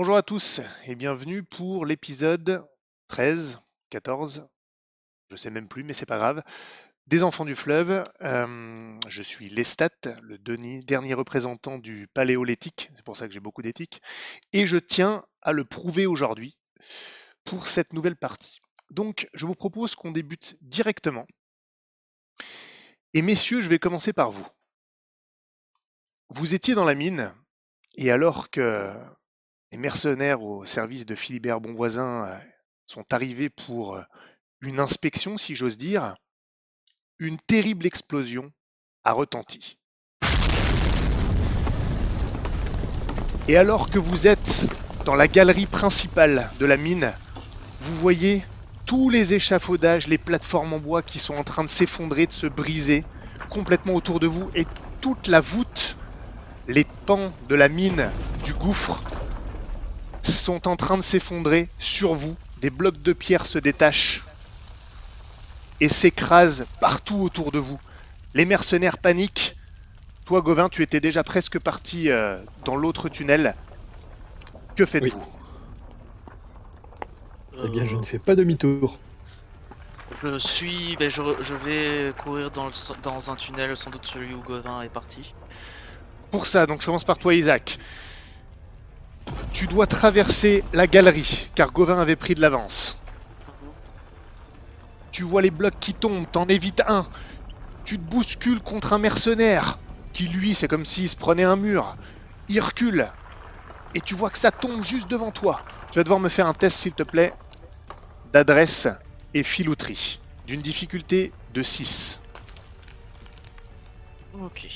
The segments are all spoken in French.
Bonjour à tous et bienvenue pour l'épisode 13, 14, je sais même plus, mais c'est pas grave, des Enfants du Fleuve. Euh, je suis Lestat, le dernier représentant du Paléolithique, c'est pour ça que j'ai beaucoup d'éthique, et je tiens à le prouver aujourd'hui pour cette nouvelle partie. Donc, je vous propose qu'on débute directement. Et messieurs, je vais commencer par vous. Vous étiez dans la mine, et alors que les mercenaires au service de Philibert Bonvoisin euh, sont arrivés pour euh, une inspection, si j'ose dire, une terrible explosion a retenti. Et alors que vous êtes dans la galerie principale de la mine, vous voyez tous les échafaudages, les plateformes en bois qui sont en train de s'effondrer, de se briser complètement autour de vous, et toute la voûte, les pans de la mine, du gouffre, sont en train de s'effondrer sur vous. Des blocs de pierre se détachent et s'écrasent partout autour de vous. Les mercenaires paniquent. Toi, Gauvin, tu étais déjà presque parti euh, dans l'autre tunnel. Que faites-vous Eh bien, je ne fais pas demi-tour. Je suis. ben, je, vais courir dans, le, dans un tunnel, sans doute celui où Gauvin est parti. Pour ça, donc je commence par toi, Isaac. Tu dois traverser la galerie, car Gauvin avait pris de l'avance. Tu vois les blocs qui tombent, t'en évites un. Tu te bouscules contre un mercenaire, qui lui, c'est comme s'il se prenait un mur. Il recule. Et tu vois que ça tombe juste devant toi. Tu vas devoir me faire un test, s'il te plaît, d'adresse et filouterie, d'une difficulté de 6. Ok.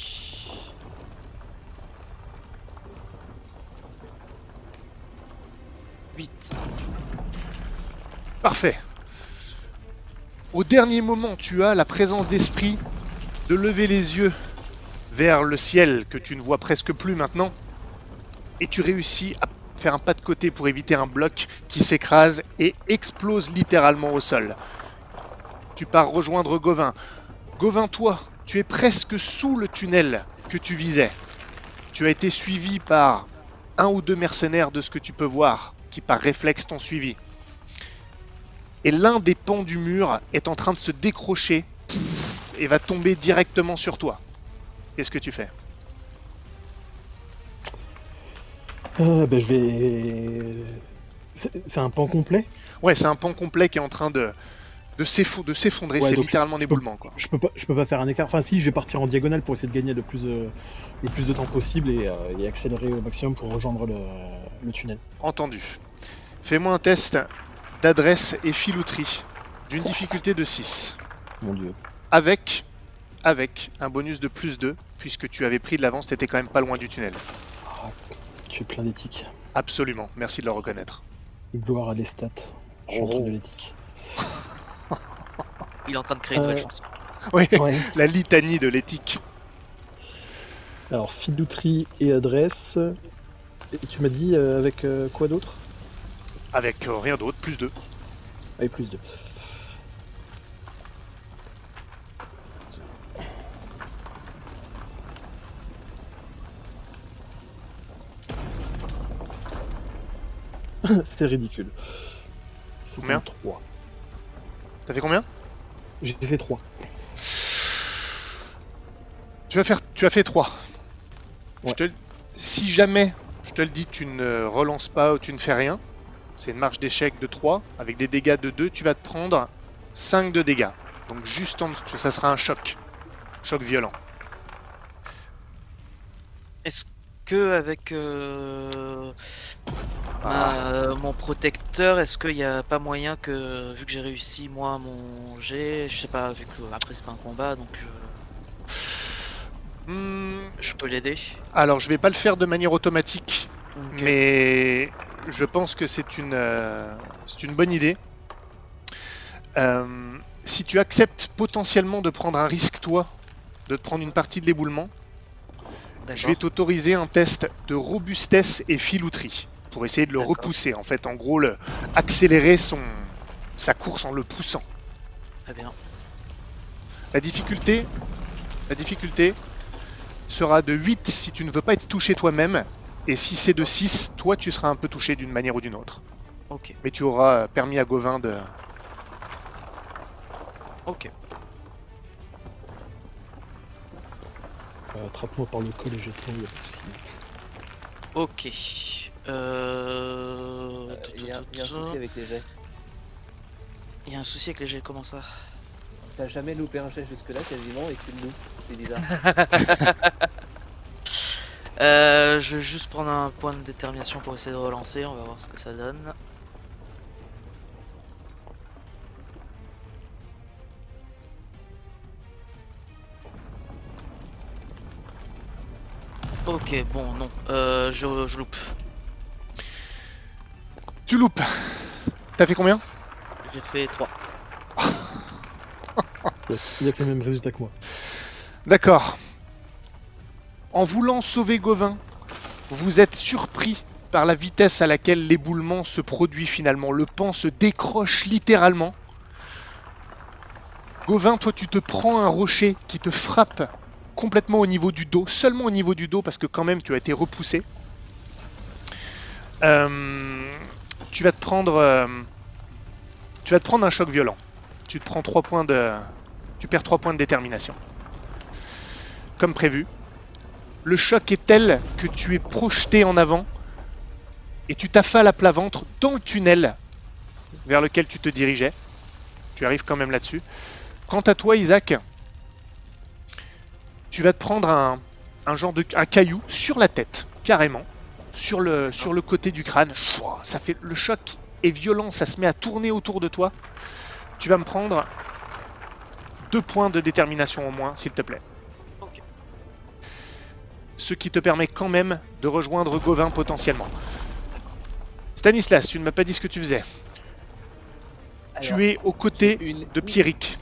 Parfait. Au dernier moment, tu as la présence d'esprit de lever les yeux vers le ciel que tu ne vois presque plus maintenant. Et tu réussis à faire un pas de côté pour éviter un bloc qui s'écrase et explose littéralement au sol. Tu pars rejoindre Gauvin. Gauvin, toi, tu es presque sous le tunnel que tu visais. Tu as été suivi par un ou deux mercenaires de ce que tu peux voir, qui par réflexe t'ont suivi et l'un des pans du mur est en train de se décrocher et va tomber directement sur toi. Qu'est-ce que tu fais? Euh, ben, je vais. C'est un pan complet? Ouais, c'est un pan complet qui est en train de, de s'effo- de s'effondrer, Ouais, c'est littéralement un éboulement quoi. je peux, pas, je peux pas faire un écart. Enfin, si, je vais partir en diagonale pour essayer de gagner le plus, le plus de temps possible et, euh, et accélérer au maximum pour rejoindre le, le tunnel. Entendu. Fais-moi un test d'adresse et filouterie d'une difficulté de 6. Mon dieu. Avec, avec un bonus de plus 2, puisque tu avais pris de l'avance, t'étais quand même pas loin du tunnel. Ah, tu es plein d'éthique. Absolument, merci de le reconnaître. Gloire à l'estat. Chantre Oh. de l'éthique. Il est en train de créer une nouvelle Euh. chanson. Oui, Ouais. la litanie de l'éthique. Alors, filouterie et adresse. Et tu m'as dit euh, avec euh, quoi d'autre? Avec euh, rien d'autre, plus 2. Avec plus de. C'est ridicule. Combien 3. T'as fait combien? J'ai fait 3. Tu vas faire, tu as fait 3. Je Ouais. te, si jamais, je te le dis, tu ne relances pas ou tu ne fais rien, c'est une marche d'échec de 3, avec des dégâts de 2, tu vas te prendre 5 de dégâts. Donc juste en dessous, ça sera un choc. Choc violent. Est-ce que avec euh, Ah. ma- mon protecteur, est-ce qu'il n'y a pas moyen que, vu que j'ai réussi moi mon jet, je sais pas, vu que après c'est pas un combat, donc euh, Hmm, je peux l'aider? alors je vais pas le faire de manière automatique, mais je pense que c'est une, euh, une bonne idée. Euh, si tu acceptes potentiellement de prendre un risque, toi, de te prendre une partie de l'éboulement, Je vais t'autoriser un test de robustesse et filouterie pour essayer de le repousser. En fait, en gros, le, accélérer son, sa course en le poussant. Très bien. La difficulté, la difficulté sera de 8 si tu ne veux pas être touché toi-même Et si c'est de 6, toi tu seras un peu touché d'une manière ou d'une autre. Ok, Mais tu auras permis à Gauvin de. ok. Euh, Attrape-moi par le col et jette-moi, y a pas de souci. Ok. Euh... Euh, Il y, a il y a un souci avec les jets. Il y a un souci avec les jets, comment ça? T'as jamais loupé un jet jusque-là quasiment et tu le loupes. C'est bizarre. Euh, je vais juste prendre un point de détermination pour essayer de relancer, on va voir ce que ça donne. Ok, bon, non, euh, je, je loupe. Tu loupes T'as fait combien? J'ai fait 3. Ouais, Il y a le même résultat que moi. D'accord. En voulant sauver Gauvin, vous êtes surpris par la vitesse à laquelle l'éboulement se produit finalement. Le pan se décroche littéralement. Gauvin, toi tu te prends un rocher qui te frappe complètement au niveau du dos, seulement au niveau du dos parce que quand même tu as été repoussé. Euh, tu vas te prendre, euh, tu vas te prendre un choc violent. Tu te prends 3 points de, tu perds 3 points de détermination. Comme prévu. Le choc est tel que tu es projeté en avant et tu t'affales à plat ventre dans le tunnel vers lequel tu te dirigeais. Tu arrives quand même là-dessus. Quant à toi, Isaac, tu vas te prendre un, un genre de un caillou sur la tête, carrément, sur le, sur le côté du crâne. Ça fait le choc est violent, ça se met à tourner autour de toi. Tu vas me prendre deux points de détermination au moins, s'il te plaît. Ce qui te permet quand même de rejoindre Gauvin potentiellement. Stanislas, tu ne m'as pas dit ce que tu faisais. Alors, tu es aux côtés une- de Pierrick.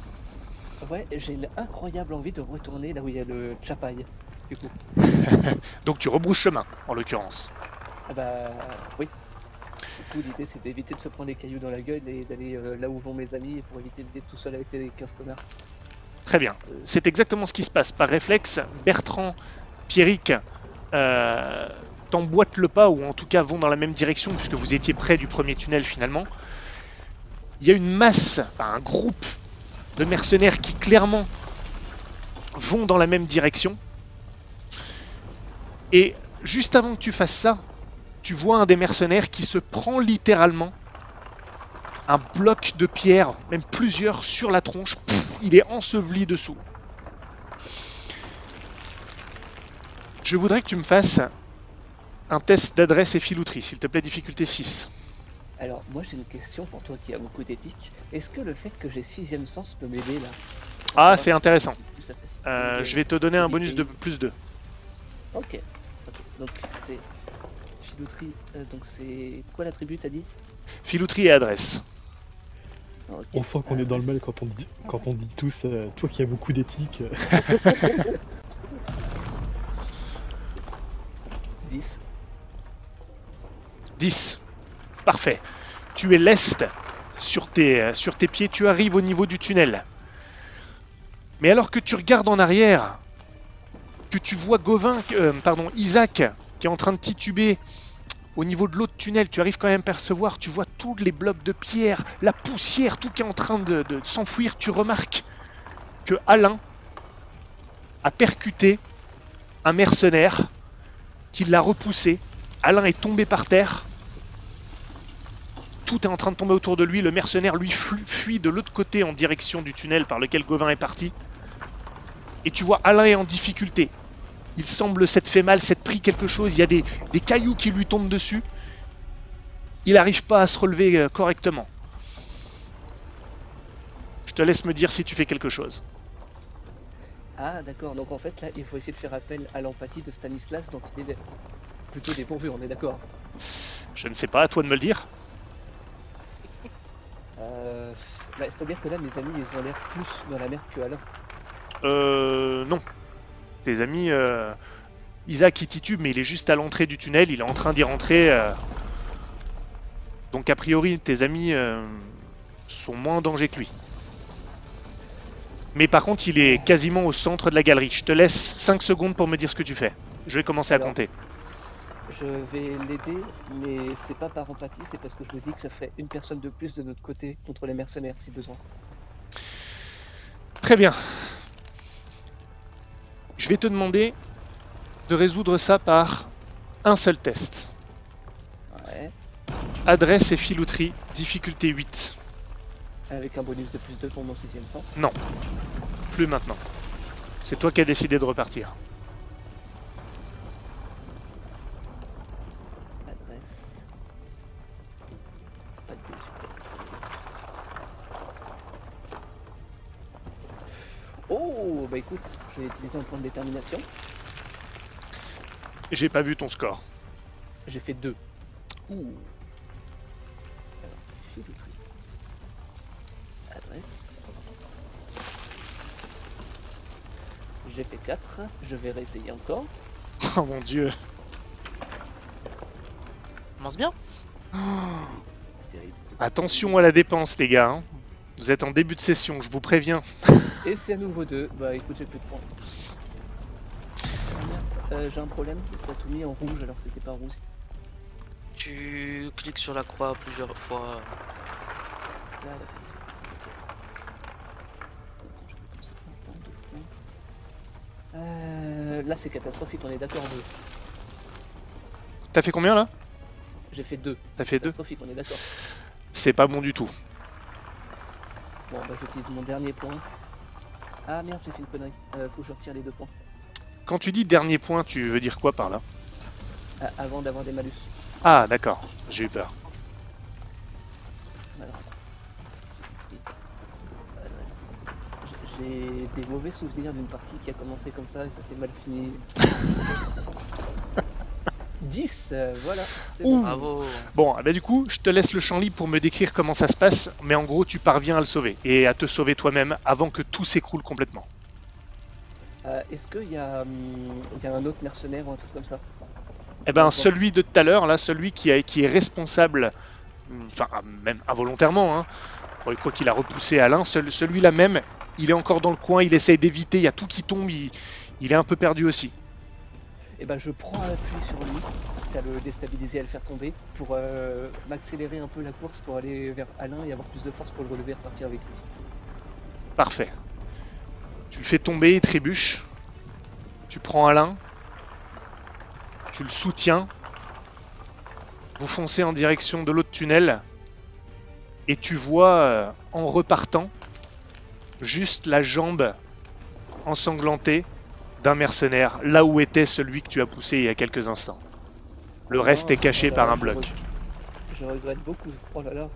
Ouais, j'ai une incroyable envie de retourner là où il y a le chapaille. Du coup. Donc tu rebrousses chemin, en l'occurrence. Ah bah oui. Du coup, l'idée c'est d'éviter de se prendre les cailloux dans la gueule et d'aller euh, là où vont mes amis pour éviter d'être tout seul avec les 15 connards. Très bien. C'est exactement ce qui se passe. Par réflexe, Bertrand, Pierrick euh, t'emboîtent le pas, ou en tout cas vont dans la même direction, puisque vous étiez près du premier tunnel finalement. Il y a une masse, un groupe de mercenaires qui clairement vont dans la même direction. Et juste avant que tu fasses ça, tu vois un des mercenaires qui se prend littéralement un bloc de pierre, même plusieurs sur la tronche. Il est enseveli dessous. Je voudrais que tu me fasses un test d'adresse et filouterie, s'il te plaît, difficulté 6. Alors, moi j'ai une question pour toi qui a beaucoup d'éthique. Est-ce que le fait que j'ai sixième sens peut m'aider là? Ah, c'est intéressant. Euh, je vais te donner un bonus de plus 2. Ok. ok. Donc c'est filouterie. euh, donc c'est quoi l'attribut t'as dit? Filouterie et adresse. On sent qu'on est dans le mal quand on dit, quand on dit tous, euh, toi qui as beaucoup d'éthique. euh, 10. 10. Parfait. Tu es tes, euh, sur tes pieds, tu arrives au niveau du tunnel. Mais alors que tu regardes en arrière, que tu vois Gauvin, euh, pardon, Isaac, qui est en train de tituber au niveau de l'autre tunnel, tu arrives quand même à percevoir, tu vois tous les blocs de pierre, la poussière, tout qui est en train de, de s'enfuir, tu remarques que Alain a percuté un mercenaire qui l'a repoussé. Alain est tombé par terre. Tout est en train de tomber autour de lui. Le mercenaire, lui, fuit de l'autre côté en direction du tunnel par lequel Gauvin est parti. Et tu vois, Alain est en difficulté. Il semble s'être fait mal, s'être pris quelque chose. Il y a des, des cailloux qui lui tombent dessus. Il n'arrive pas à se relever euh, correctement. Je te laisse me dire si tu fais quelque chose. Ah d'accord. Donc en fait là il faut essayer de faire appel à l'empathie de Stanislas dont il est plutôt dépourvu. On est d'accord. Je ne sais pas, à toi de me le dire. Euh... bah, C'est-à-dire que là mes amis ils ont l'air plus dans la merde que Alain. Euh, non. Tes amis, euh, Isaac il titube, mais il est juste à l'entrée du tunnel, il est en train d'y rentrer. euh. Donc a priori, tes amis euh, sont moins en danger que lui. Mais par contre, il est quasiment au centre de la galerie. Je te laisse 5 secondes pour me dire ce que tu fais. Je vais commencer à compter. Je vais l'aider, mais c'est pas par empathie, c'est parce que je me dis que ça fait une personne de plus de notre côté contre les mercenaires si besoin. Très bien. Je vais te demander de résoudre ça par un seul test. Ouais. Adresse et filouterie, difficulté 8. Avec un bonus de plus 2 pour mon sixième sens. Plus maintenant. C'est toi qui as décidé de repartir. Adresse. Pas de dés super. Oh, bah écoute, je vais utiliser un point de détermination. J'ai pas vu ton score. J'ai fait 2. Ouh. J'ai fait 4. Je vais réessayer encore. Oh mon dieu. Commence bien. Terrible. Attention à la dépense, les gars. hein. Vous êtes en début de session, je vous préviens. Et c'est à nouveau 2. Bah écoute, j'ai plus de points. Euh, j'ai un problème, ça a tout mis en rouge alors que c'était pas rouge. Tu cliques sur la croix plusieurs fois. Là, là. Attends, je vais penser un point, deux points. Euh, là c'est catastrophique, on est d'accord deux. T'as fait combien là? J'ai fait deux. T'as fait deux? Catastrophique, on est d'accord. C'est pas bon du tout. Bon bah j'utilise mon dernier point. Ah merde, j'ai fait une connerie. Euh, faut que je retire les deux points. Quand tu dis dernier point, tu veux dire quoi par là? Ah, avant d'avoir des malus. Ah, d'accord, j'ai eu peur. Alors. Adresse. Des mauvais souvenirs d'une partie qui a commencé comme ça et ça s'est mal fini. 10, euh, voilà. c'est bon. Bravo. Bon, ah bah du coup, je te laisse le champ libre pour me décrire comment ça se passe, mais en gros, tu parviens à le sauver et à te sauver toi-même avant que tout s'écroule complètement. Euh, Est-ce qu'il y, a, hum, il y a un autre mercenaire ou un truc comme ça? Eh ben, celui de tout à l'heure, là, celui qui, a- qui est responsable, enfin, même involontairement, hein, quoi qu'il a repoussé Alain, cel- celui-là même, il est encore dans le coin, il essaye d'éviter, il y a tout qui tombe, il, il est un peu perdu aussi. Et ben je prends appui sur lui, quitte à le déstabiliser, à le faire tomber, pour euh, m'accélérer un peu la course pour aller vers Alain et avoir plus de force pour le relever et repartir avec lui. Parfait. Tu le fais tomber, il trébuche. Tu prends Alain. Tu le soutiens. Vous foncez en direction de l'autre tunnel. Et tu vois, euh, en repartant, juste la jambe ensanglantée d'un mercenaire, là où était celui que tu as poussé il y a quelques instants. Le reste est caché par là, un je bloc. regrette- Je regrette beaucoup. Oh là là.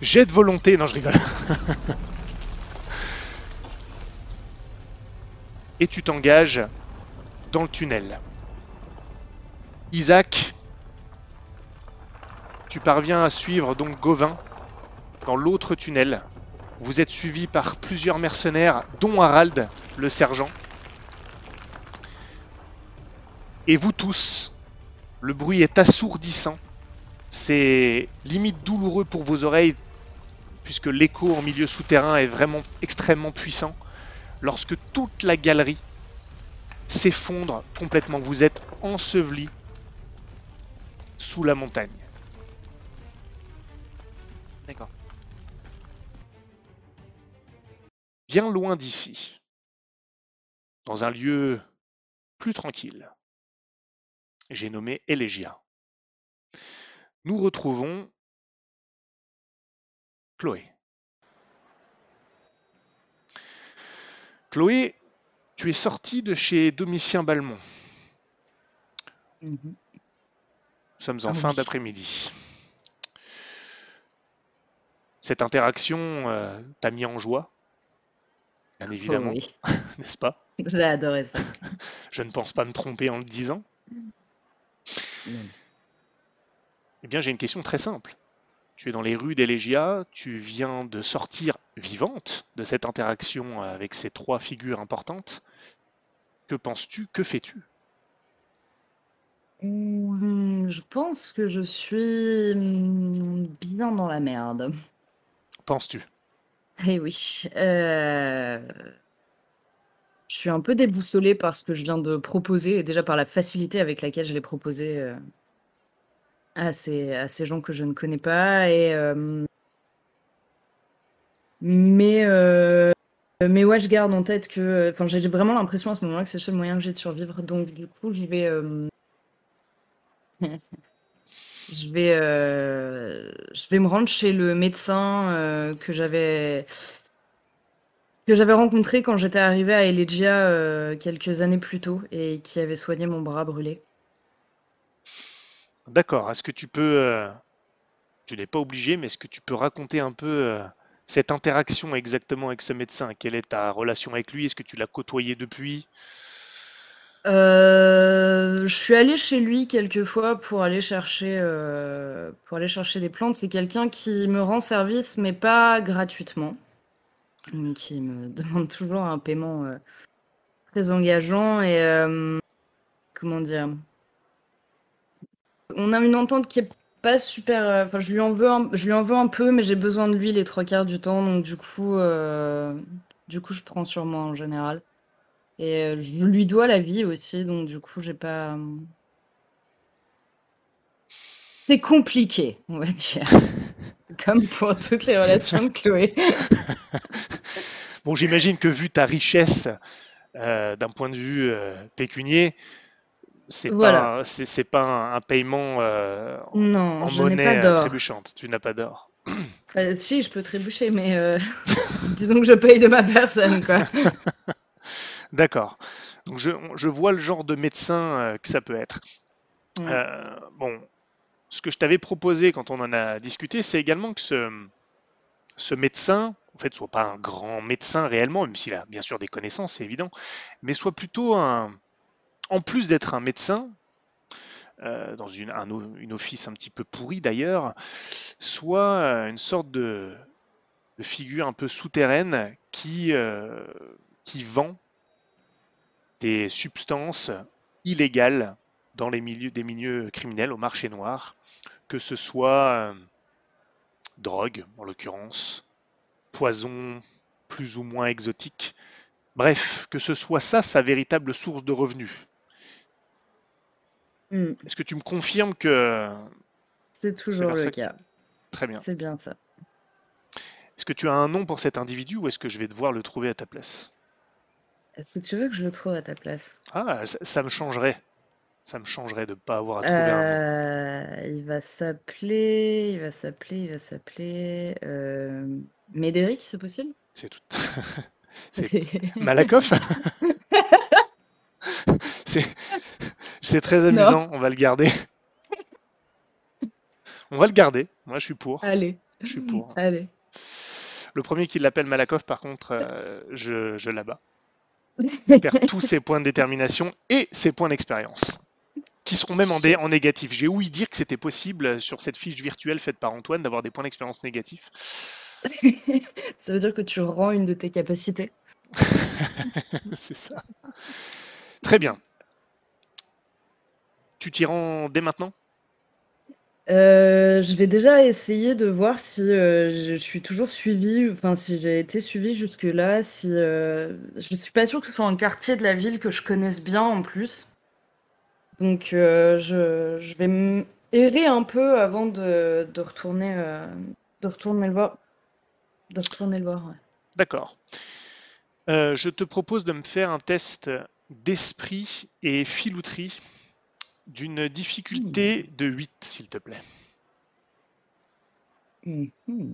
Jet de volonté, non je rigole. Et tu t'engages dans le tunnel. Isaac, tu parviens à suivre donc Gauvin dans l'autre tunnel. Vous êtes suivi par plusieurs mercenaires, dont Harald, le sergent. Et vous tous, le bruit est assourdissant. C'est limite douloureux pour vos oreilles puisque l'écho en milieu souterrain est vraiment extrêmement puissant, lorsque toute la galerie s'effondre complètement. Vous êtes enseveli sous la montagne. D'accord. Bien loin d'ici, dans un lieu plus tranquille, j'ai nommé Elegia. Nous retrouvons Chloé. Chloé, tu es sortie de chez Domitien Balmont. Nous sommes en Ah fin oui. d'après-midi. Cette interaction euh, t'a mis en joie, bien évidemment, Oh oui, n'est-ce pas? J'ai adoré ça. Je ne pense pas me tromper en le disant. Eh bien, j'ai une question très simple. Tu es dans les rues d'Elegia, tu viens de sortir vivante de cette interaction avec ces trois figures importantes. Que penses-tu? Que fais-tu? Hmm, Je pense que je suis hmm, bien dans la merde. Penses-tu? Eh oui. euh, Je suis un peu déboussolée par ce que je viens de proposer et déjà par la facilité avec laquelle je l'ai proposé, heu à ces à ces gens que je ne connais pas hem mais heu, mais ouais, je garde en tête que, enfin, j'ai vraiment l'impression à ce moment-là que c'est le seul moyen que j'ai de survivre donc du coup, j'y vais, je vais, heu, je vais me rendre chez le médecin, heu, que j'avais rencontré quand j'étais arrivée à Elegia, heu, quelques années plus tôt et qui avait soigné mon bras brûlé. D'accord. Est-ce que tu peux, euh, tu n'es pas obligé, mais est-ce que tu peux raconter un peu euh, cette interaction exactement avec ce médecin? Quelle est ta relation avec lui? Est-ce que tu l'as côtoyé depuis? Heu, je suis allée chez lui quelques fois pour aller chercher, heu, pour aller chercher des plantes. C'est quelqu'un qui me rend service, mais pas gratuitement. Qui me demande toujours un paiement, heu, très engageant et comment dire? On a une entente qui est pas super, enfin je lui en veux un je lui en veux un peu, mais j'ai besoin de lui les 3 quarts du temps, donc du coup, du coup je prends sur moi en général et heu, je lui dois la vie aussi, donc du coup j'ai pas, mmh c'est compliqué, on va dire. Comme pour toutes les relations de Chloé. Bon, j'imagine que vu ta richesse, heu, d'un point de vue, pécunier, c'est Voilà. pas un c'est pas un un paiement, en Non, en je n'ai pas monnaie, d'or. trébuchante. Tu n'as pas d'or. Si, je peux trébucher, mais disons que je paye de ma personne, quoi. D'accord. Donc je vois le genre de médecin, heu, que ça peut être. Heu, bon, ce que je t'avais proposé quand on en a discuté, c'est également que ce, ce médecin, en fait, soit pas un grand médecin réellement, même s'il a bien sûr des connaissances, c'est évident, mais soit plutôt un en plus d'être un médecin, heu, dans une un o une office un petit peu pourri d'ailleurs, soit, une sorte de de figure un peu souterraine qui vend des substances illégales dans les milieux des milieux criminels au marché noir, que ce soit, heu, drogue en l'occurrence, poison plus ou moins exotique. Bref, que ce soit ça sa véritable source de revenus. Mmh. Est-ce que tu me confirmes que C'est toujours le que- cas. très bien. C'est bien ça. Est-ce que tu as un nom pour cet individu ou est-ce que je vais devoir le trouver à ta place? Est-ce que tu veux que je le trouve à ta place? Ah, ça, ça me changerait. Ça me changerait de ne pas avoir à trouver un nom. Heu, il va s'appeler il va s'appeler il va s'appeler, hem, Médéric, c'est possible? C'est tout. C'est Malakoff? C'est très Non. amusant, on va le garder. On va le garder. Moi, je suis pour. Allez. Je suis pour. Allez. Le premier qui l'appelle Malakoff, par contre, euh, je, je l'abats. Il perd tous ses points de détermination et ses points d'expérience, qui seront même en, dé- en négatif. J'ai ouï dire que c'était possible sur cette fiche virtuelle faite par Antoine d'avoir des points d'expérience négatifs. Ça veut dire que tu rends une de tes capacités? C'est ça. Très bien. Tu t'y rends dès maintenant? Heu, je vais déjà essayer de voir si, heu, je suis toujours suivie, enfin si j'ai été suivie jusque-là, si, heu, je suis pas sûre que ce soit un quartier de la ville que je connaisse bien en plus. Donc heu, je vais errer un peu avant de retourner, de retourner le voir de retourner le voir. D'accord. Euh, je te propose de me faire un test d'esprit et filouterie d'une difficulté de 8, s'il te plaît. Mmh mh.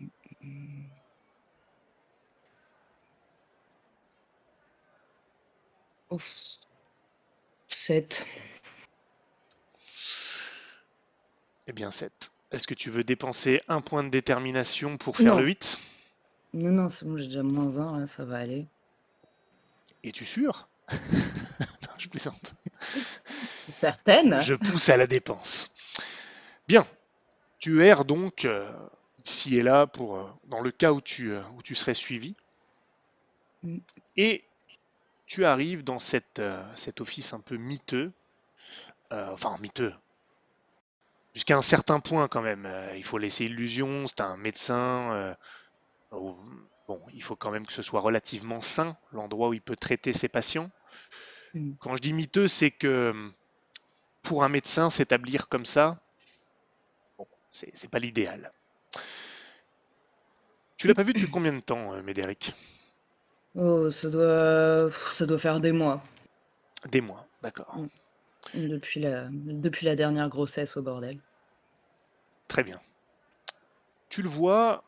Mmh mh. Ouf. 7. Eh bien, 7. Est-ce que tu veux dépenser un point de détermination pour faire Non. le 8 Non, non, c'est bon, j'ai déjà moins 1, là, ça va aller. Es-tu sûr? Non, je plaisante. Certaine? Je pousse à la dépense. Bien. Tu erres donc euh, ici et là pour, euh, dans le cas où tu, euh, où tu serais suivi. Mm. Et tu arrives dans cette, cet office un peu miteux. Enfin, miteux. Jusqu'à un certain point quand même. Il faut laisser illusion. C'est un médecin. Bon, il faut quand même que ce soit relativement sain, l'endroit où il peut traiter ses patients. Mm. Quand je dis miteux, c'est que pour un médecin, s'établir comme ça, bon, c'est pas l'idéal. Tu l'as pas vu depuis combien de temps, euh, Médéric? Oh, ça doit, ça doit faire des mois. Des mois, d'accord. Depuis la, depuis la dernière grossesse au bordel. Très bien. Tu le vois,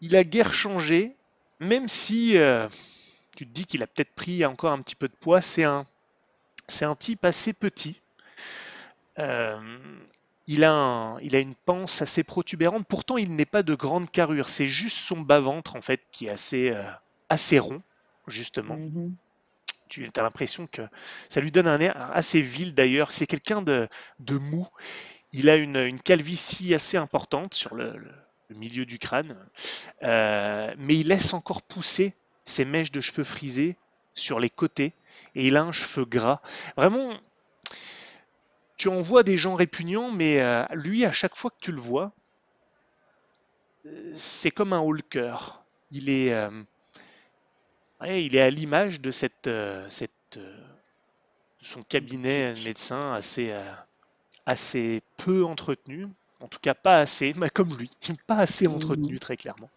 il a guère changé, même si euh, tu te dis qu'il a peut-être pris encore un petit peu de poids. C'est un, c'est un type assez petit. Euh, il, a un- il a une panse assez protubérante. Pourtant, il n'est pas de grande carrure. C'est juste son bas-ventre en fait qui est assez, euh, assez rond, justement. Mhm. Tu as l'impression que ça lui donne un air assez vil d'ailleurs. C'est quelqu'un de, de mou. Il a une, une calvitie assez importante sur le, le- le milieu du crâne, Euh, mais il laisse encore pousser ses mèches de cheveux frisés sur les côtés et il a un cheveu gras. Vraiment, tu en vois des gens répugnants, mais euh, lui, à chaque fois que tu le vois, euh, c'est comme un cœur. Il est, euh, ouais, il est à l'image de cette, son cabinet de médecin assez, assez peu entretenu. En tout cas, pas assez, mais comme lui, pas assez entretenu, très clairement.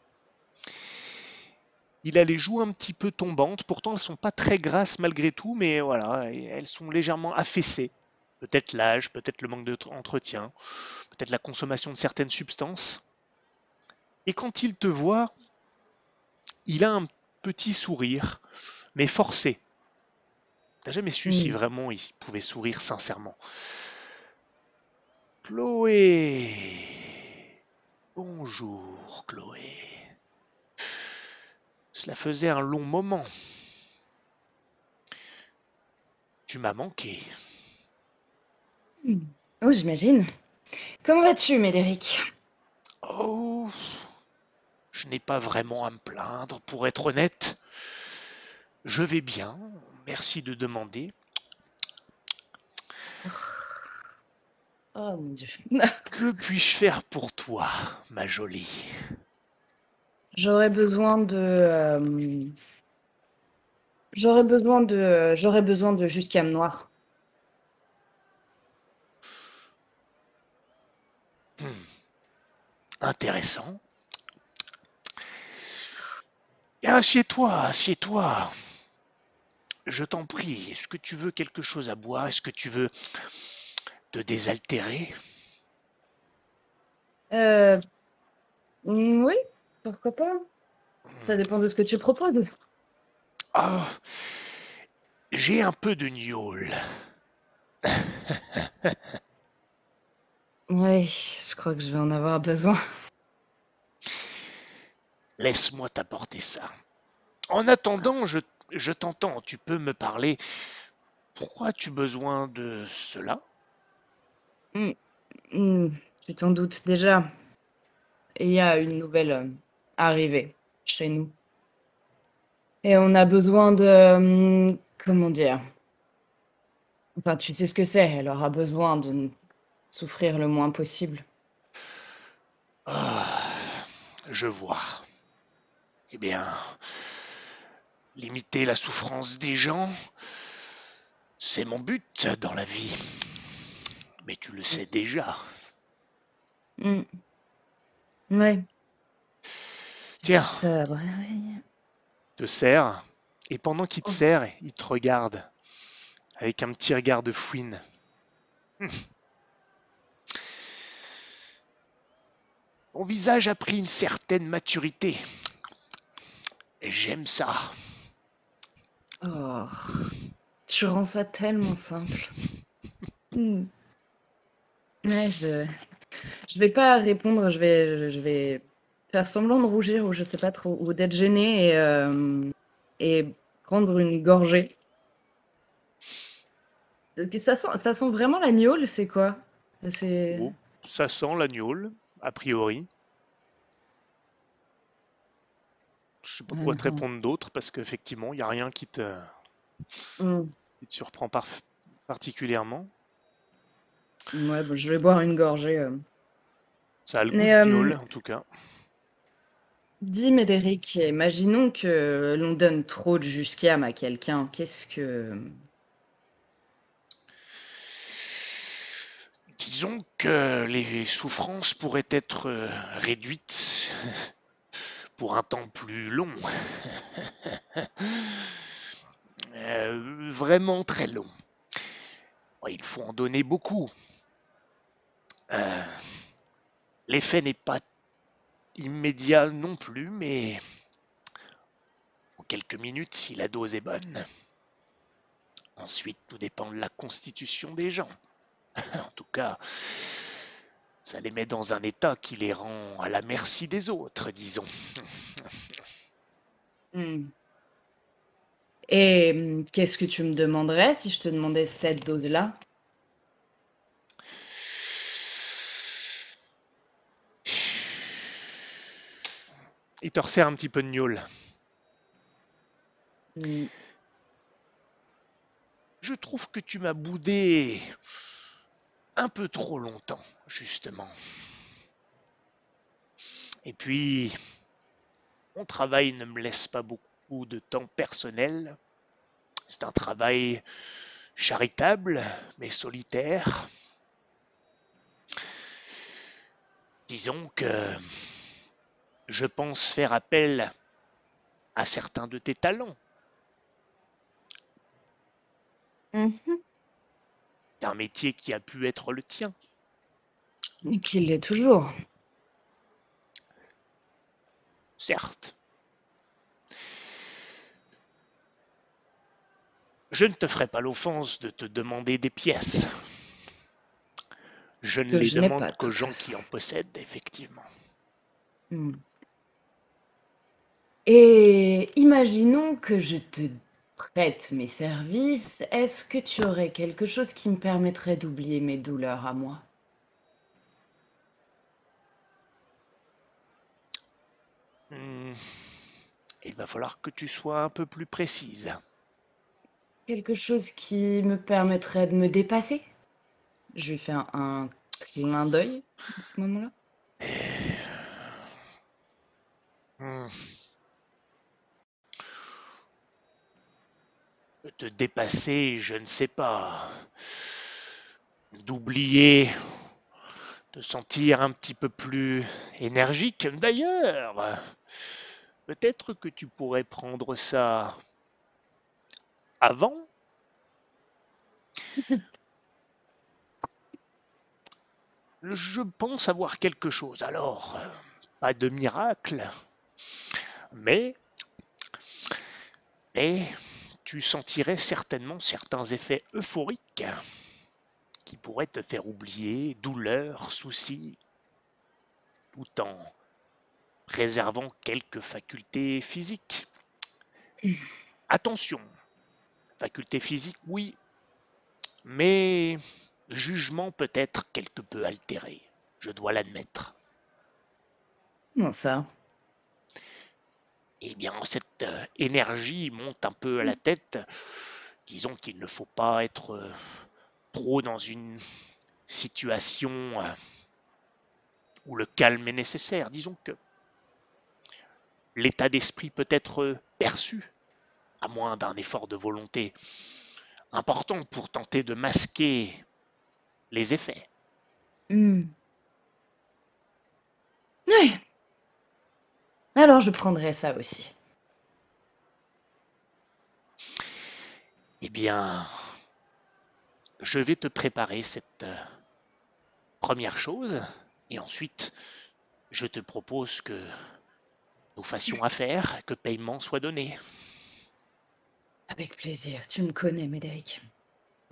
Il a les joues un petit peu tombantes, pourtant elles sont pas très grasses malgré tout, mais voilà, elles sont légèrement affaissées. Peut-être l'âge, peut-être le manque d'entretien, peut-être la consommation de certaines substances. Et quand il te voit, il a un petit sourire, mais forcé. T'as jamais su si Mm. vraiment il pouvait sourire sincèrement. Chloé. Bonjour, Chloé. Cela faisait un long moment. Tu m'as manqué. Oh, j'imagine. Comment vas-tu, Médéric? Oh, je n'ai pas vraiment à me plaindre, pour être honnête. Je vais bien, merci de demander. Oh mon dieu. Que puis-je faire pour toi, ma jolie? J'aurais besoin de. euh, J'aurais besoin de. J'aurais besoin de jusqu'à noir. Intéressant. Et Assieds-toi, assieds-toi. Je t'en prie, est-ce que tu veux quelque chose à boire? Est-ce que tu veux te désaltérer? Euh... mm, Oui, pourquoi pas? Ça dépend de ce que tu proposes. Ah, j'ai un peu de gnôle. Oui, je crois que je vais en avoir besoin. Laisse-moi t'apporter ça. En attendant, je, je t'entends, tu peux me parler. Pourquoi as-tu besoin de cela? Hmm, tu t'en doutes déjà. Il y a une nouvelle euh, arrivée chez nous. Et on a besoin de... hum, Comment dire? Enfin, tu sais ce que c'est. Elle aura besoin de souffrir le moins possible. Ah, je vois. Eh bien, limiter la souffrance des gens, c'est mon but dans la vie. Mais tu le sais déjà. Hmm. Ouais, Tiens, ça... ouais, ouais. te serre, et pendant qu'il te Oh. serre, il te regarde avec un petit regard de fouine. Hum. Mon visage a pris une certaine maturité. J'aime ça. Oh, tu rends ça tellement simple. Hmm. Ouais, je... Je vais pas répondre, je vais, je vais faire semblant de rougir ou je sais pas trop, ou d'être gênée et, euh, et prendre une gorgée. Ça sent, ça sent vraiment la gnôle, c'est quoi? C'est... Bon, ça sent l'agneau, a priori. Je sais pas quoi te répondre d'autre parce qu'effectivement, il n'y a rien qui te, Hmm. qui te surprend par- particulièrement. Ouais, bon, je vais boire une gorgée. euh. Ça a le goût Mais, de euh, en tout cas. Dis Médéric, imaginons que l'on donne trop de jusquiam à quelqu'un. Qu'est-ce que. Disons que les souffrances pourraient être euh, réduites pour un temps plus long. Euh, vraiment très long. Il faut en donner beaucoup. Euh, L'effet n'est pas immédiat non plus, mais en quelques minutes, si la dose est bonne. Ensuite, tout dépend de la constitution des gens. en tout cas, ça les met dans un état qui les rend à la merci des autres, disons. Hmm. Et hum, qu'est-ce que tu me demanderais si je te demandais cette dose-là? Il te resserre un petit peu de gnôle. Hmm. Je trouve que tu m'as boudé un peu trop longtemps, justement. Et puis, mon travail ne me laisse pas beaucoup de temps personnel. C'est un travail charitable, mais solitaire. Disons que je pense faire appel à certains de tes talents. Mhm. d'un métier qui a pu être le tien. Et qu'il l'est toujours. Certes. Je ne te ferai pas l'offense de te demander des pièces. Je ne Que les je demande de qu'aux gens qui en possèdent, effectivement. Hmm. Et imaginons que je te prête mes services. Est-ce que tu aurais quelque chose qui me permettrait d'oublier mes douleurs à moi? Hmm. Il va falloir que tu sois un peu plus précise. Quelque chose qui me permettrait de me dépasser? Je lui fais un, un clin d'œil à ce moment-là. Hmm. Te dépasser, je ne sais pas. D'oublier, de sentir un petit peu plus énergique. D'ailleurs, peut-être que tu pourrais prendre ça avant. Je pense avoir quelque chose. Alors, pas de miracle, mais, mais tu sentirais certainement certains effets euphoriques qui pourraient te faire oublier douleur, soucis, tout en préservant quelques facultés physiques. Attention, facultés physiques, oui, mais jugement peut-être quelque peu altéré, je dois l'admettre. Comment ça? Eh bien, cette euh, énergie monte un peu à la tête. Disons qu'il ne faut pas être euh, trop dans une situation euh, où le calme est nécessaire. Disons que l'état d'esprit peut être perçu, à moins d'un effort de volonté important pour tenter de masquer les effets. Oui. Alors je prendrai ça aussi. Eh bien, je vais te préparer cette euh, première chose et ensuite je te propose que nous fassions affaire, que paiement soit donné. Avec plaisir. Tu me connais, Médéric.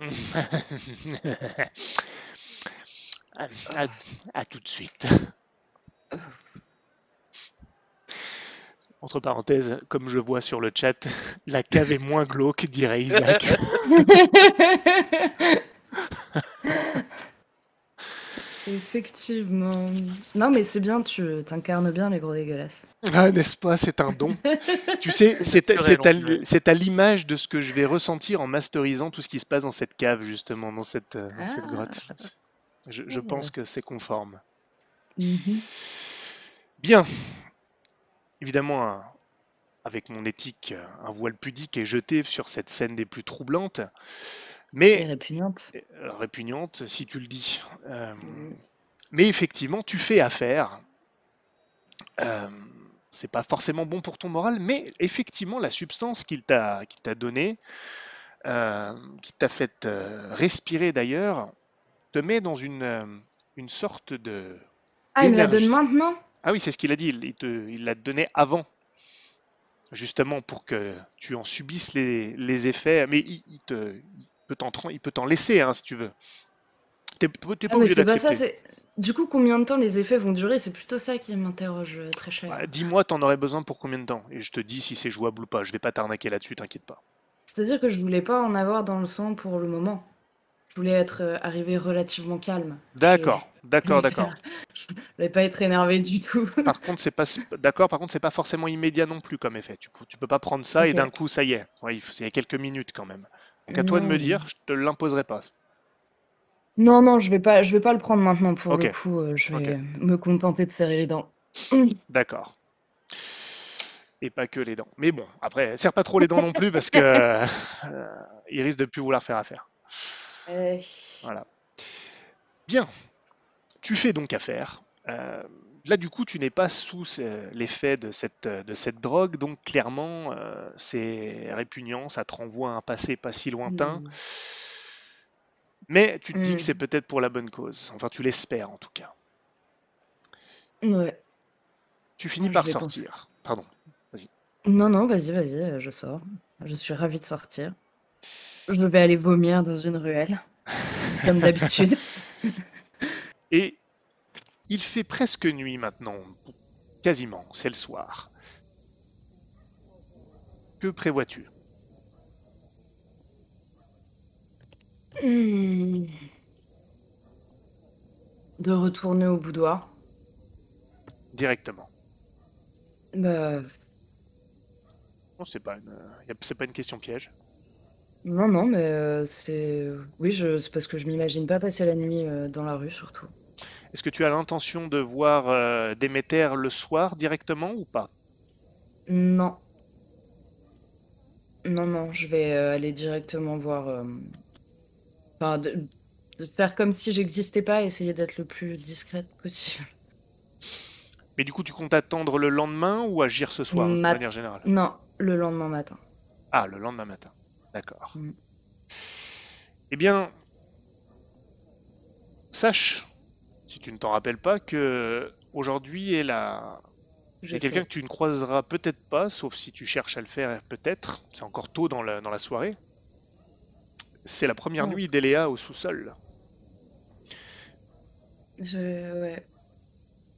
à, à- à tout de suite. Entre parenthèses, comme je vois sur le chat, la cave est moins glauque, dirait Isaac. Effectivement. Non, mais c'est bien, tu t'incarnes bien les gros dégueulasses. Ah, n'est-ce pas, c'est un don. Tu sais, c'est à, l'image de ce que je vais ressentir en masterisant tout ce qui se passe dans cette cave, justement, dans cette, euh, dans cette Ah. grotte. Je, je Oh. pense que c'est conforme. Mhm. Bien. Évidemment, un- avec mon éthique, un voile pudique est jeté sur cette scène des plus troublantes, Et mais répugnante. euh, répugnante si tu le dis. Euh, mais effectivement, tu fais affaire. Euh, c'est pas forcément bon pour ton moral, mais effectivement, la substance qu'il t'a qu'il t'a donnée, euh, qui t'a fait euh, respirer d'ailleurs, te met dans une, euh, une sorte de... Ah, il me la donne maintenant? Ah oui, c'est ce qu'il a dit, il, te, il l'a donné avant, justement pour que tu en subisses les, les effets, mais il, il te, il peut t'en tran- il peut t'en laisser hein, si tu veux. T'es pas Ah, obligé pas ça, d'accepter. Du coup, combien de temps les effets vont durer? C'est plutôt ça qui m'interroge euh, très cher. Ouais, Dis-moi, t'en aurais besoin pour combien de temps? Et je te dis si c'est jouable ou pas. Je vais pas t'arnaquer là-dessus, t'inquiète pas. C'est-à-dire que je voulais pas en avoir dans le sang pour le moment. Je voulais être euh, arrivé relativement calme. D'accord, d'accord, d'accord. Je voulais pas être énervé du tout. Par contre, c'est pas d'accord. Par contre, c'est pas forcément immédiat non plus comme effet. Tu, peux- tu peux pas prendre ça et d'un coup, ça y est. Ouais, il faut- c'est quelques minutes quand même. Donc à toi de me dire, je te l'imposerai pas. Non, non, je vais pas, je vais pas le prendre maintenant pour le coup. euh, je vais me contenter de serrer les dents. D'accord. Et pas que les dents. Mais bon, après, serre pas trop les dents non plus parce que euh, il risque de plus vouloir faire affaire. Euh, Voilà. Bien. Tu fais donc affaire. Euh, là, du coup, tu n'es pas sous euh, l'effet de cette, de cette drogue, donc clairement, euh, c'est répugnant, ça te renvoie à un passé pas si lointain. hmm. Mais tu te dis Mm. que c'est peut-être pour la bonne cause. Enfin, tu l'espères en tout cas. Ouais. Tu finis je par penser. sortir. Pardon. Non, non, vas-y, vas-y, euh, je sors. Je suis ravie de sortir. Je vais aller vomir dans une ruelle, comme d'habitude. Et il fait presque nuit maintenant. Quasiment. C'est le soir. Que prévois-tu? Hmm. De retourner au boudoir. directement Bah, Non, c'est pas une, c'est pas une question piège. Non, non, mais euh, c'est. Oui, je... c'est parce que je m'imagine pas passer la nuit euh, dans la rue, surtout. Est-ce que tu as l'intention de voir euh, Déméter le soir directement ou pas? Non. Non, non, je vais euh, aller directement voir. Enfin, de... de faire comme si j'existais pas, essayer d'être le plus discrète possible. Mais du coup, tu comptes attendre le lendemain ou agir ce soir de manière générale? Non, le lendemain matin. Ah, le lendemain matin. D'accord. Mm. Eh bien, sache, si tu ne t'en rappelles pas, que aujourd'hui est la... il Je y a quelqu'un que tu ne croiseras peut-être pas, sauf si tu cherches à le faire peut-être. C'est encore tôt dans la, dans la soirée. C'est la première Oh. nuit d'Eléa au sous-sol, Je... Ouais.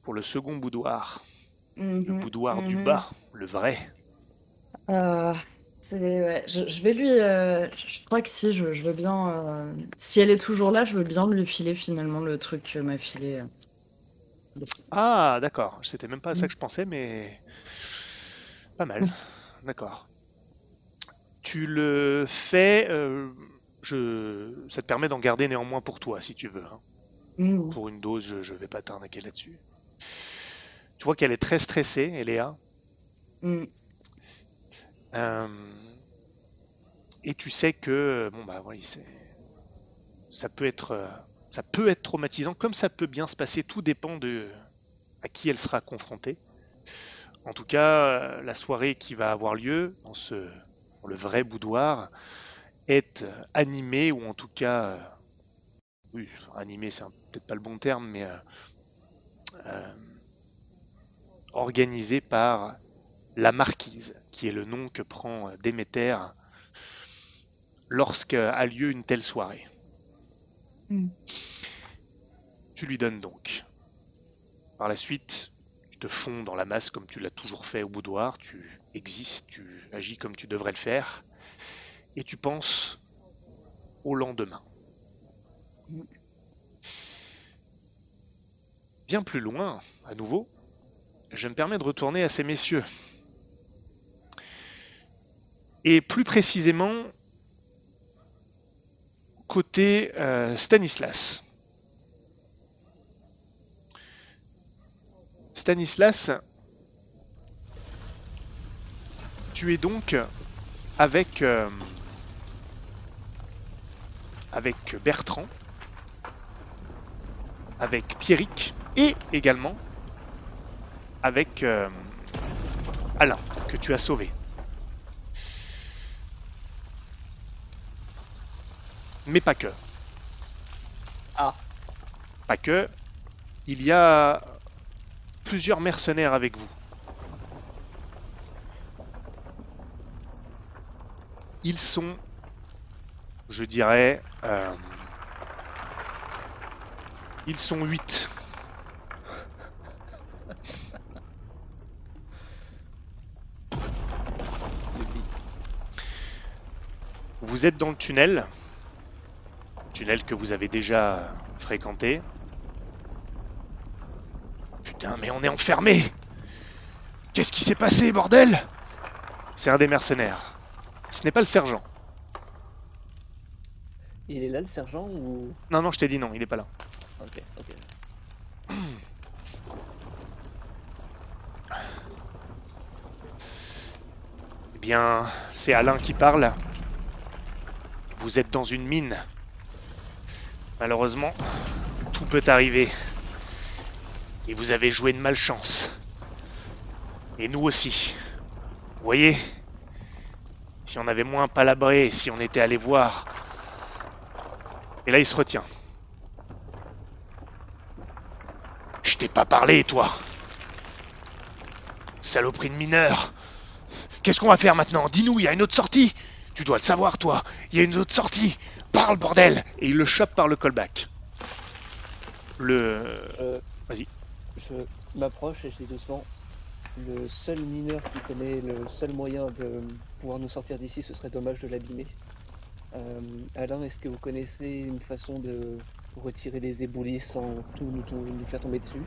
pour le second boudoir. Le Mhm, boudoir du mhm. bas, le vrai. Euh, ouais, je, je vais lui euh, je crois que si je, je veux bien euh, si elle est toujours là, je veux bien lui filer finalement le truc que m'a filé. euh, Ah, d'accord. C'était même pas à ça Mm. que je pensais, mais pas mal. D'accord. Tu le fais. je... Ça te permet d'en garder néanmoins pour toi, si tu veux. hein. Mhm. Pour une dose, je, je vais pas t'arnaquer là-dessus. Tu vois qu'elle est très stressée, Eléa. Mhm. Euh, Et tu sais que bon bah oui, ça peut être euh, ça peut être traumatisant comme ça peut bien se passer. Tout dépend de à qui elle sera confrontée. En tout cas, euh, la soirée qui va avoir lieu dans ce dans le vrai boudoir est animée ou en tout cas oui animée c'est peut-être pas le bon terme mais organisée par la marquise, qui est le nom que prend euh, Déméter lorsque a lieu une telle soirée. Mm. Tu lui donnes donc. Par la suite, tu te fonds dans la masse comme tu l'as toujours fait au boudoir, tu existes, tu agis comme tu devrais le faire, et tu penses au lendemain. Bien plus loin, à nouveau, je me permets de retourner à ces messieurs. Et plus précisément, côté euh, Stanislas. Stanislas, Tu es donc avec euh, avec Bertrand, avec Pierrick et également avec euh, Alain que tu as sauvé. Mais pas que. Ah. Pas que. Il y a plusieurs mercenaires avec vous. Ils sont, je dirais, euh, ils sont 8. Youpi. Vous êtes dans le tunnel, tunnel que vous avez déjà fréquenté. Putain, mais on est enfermé Qu'est-ce qui s'est passé, bordel? C'est un des mercenaires. Ce n'est pas le sergent. Il est là le sergent ou? Non, non, je t'ai dit non, il est pas là. Ok, ok. Eh bien, c'est Alain qui parle. Vous êtes dans une mine. Malheureusement, tout peut arriver. Et vous avez joué de malchance. Et nous aussi. Vous voyez Si on avait moins palabré, si on était allé voir. Et là, il se retient. Je t'ai pas parlé, toi. Saloperie de mineur. Qu'est-ce qu'on va faire maintenant? Dis-nous, il y a une autre sortie Tu dois le savoir, toi. Il y a une autre sortie. Parle, bordel Et il le chope par le callback. Le... Je... Vas-y. Je m'approche et je dis doucement. Le seul mineur qui connaît le seul moyen de pouvoir nous sortir d'ici, ce serait dommage de l'abîmer. Euh, Alain, est-ce que vous connaissez une façon de retirer les éboulis sans tout nous, tout nous faire tomber dessus?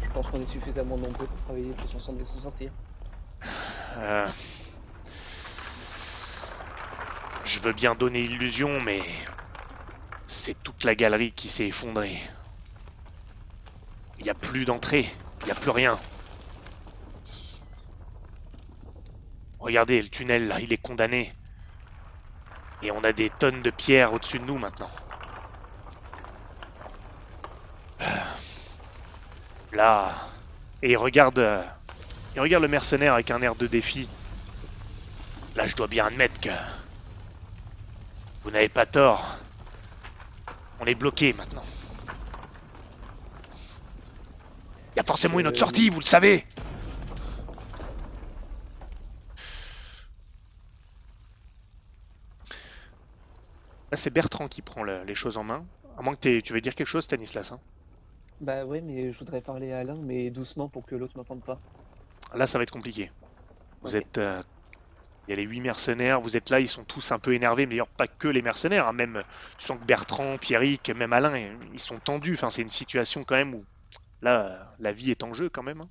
Je pense qu'on est suffisamment nombreux pour travailler tous ensemble et s'en sortir. Euh, Je veux bien donner illusion, mais... C'est toute la galerie qui s'est effondrée. Il n'y a plus d'entrée. Il n'y a plus rien. Regardez, le tunnel, là, il est condamné. Et on a des tonnes de pierres au-dessus de nous maintenant. Euh, Là... Et regarde... euh, Il regarde le mercenaire avec un air de défi. Là, je dois bien admettre que... Vous n'avez pas tort. On est bloqué maintenant. Il y a forcément une autre Euh, sortie, vous le savez. Là, c'est Bertrand qui prend le- les choses en main. À moins que tu veux dire quelque chose, Stanislas. hein. Bah ouais, mais je voudrais parler à Alain, mais doucement pour que l'autre n'entende pas. Là, ça va être compliqué. Vous êtes. euh, Il y a les huit mercenaires, vous êtes là, ils sont tous un peu énervés, mais d'ailleurs pas que les mercenaires, hein, même tu sens que Bertrand, Pierrick, même Alain, ils sont tendus. Enfin, c'est une situation quand même où là, la vie est en jeu quand même. hein.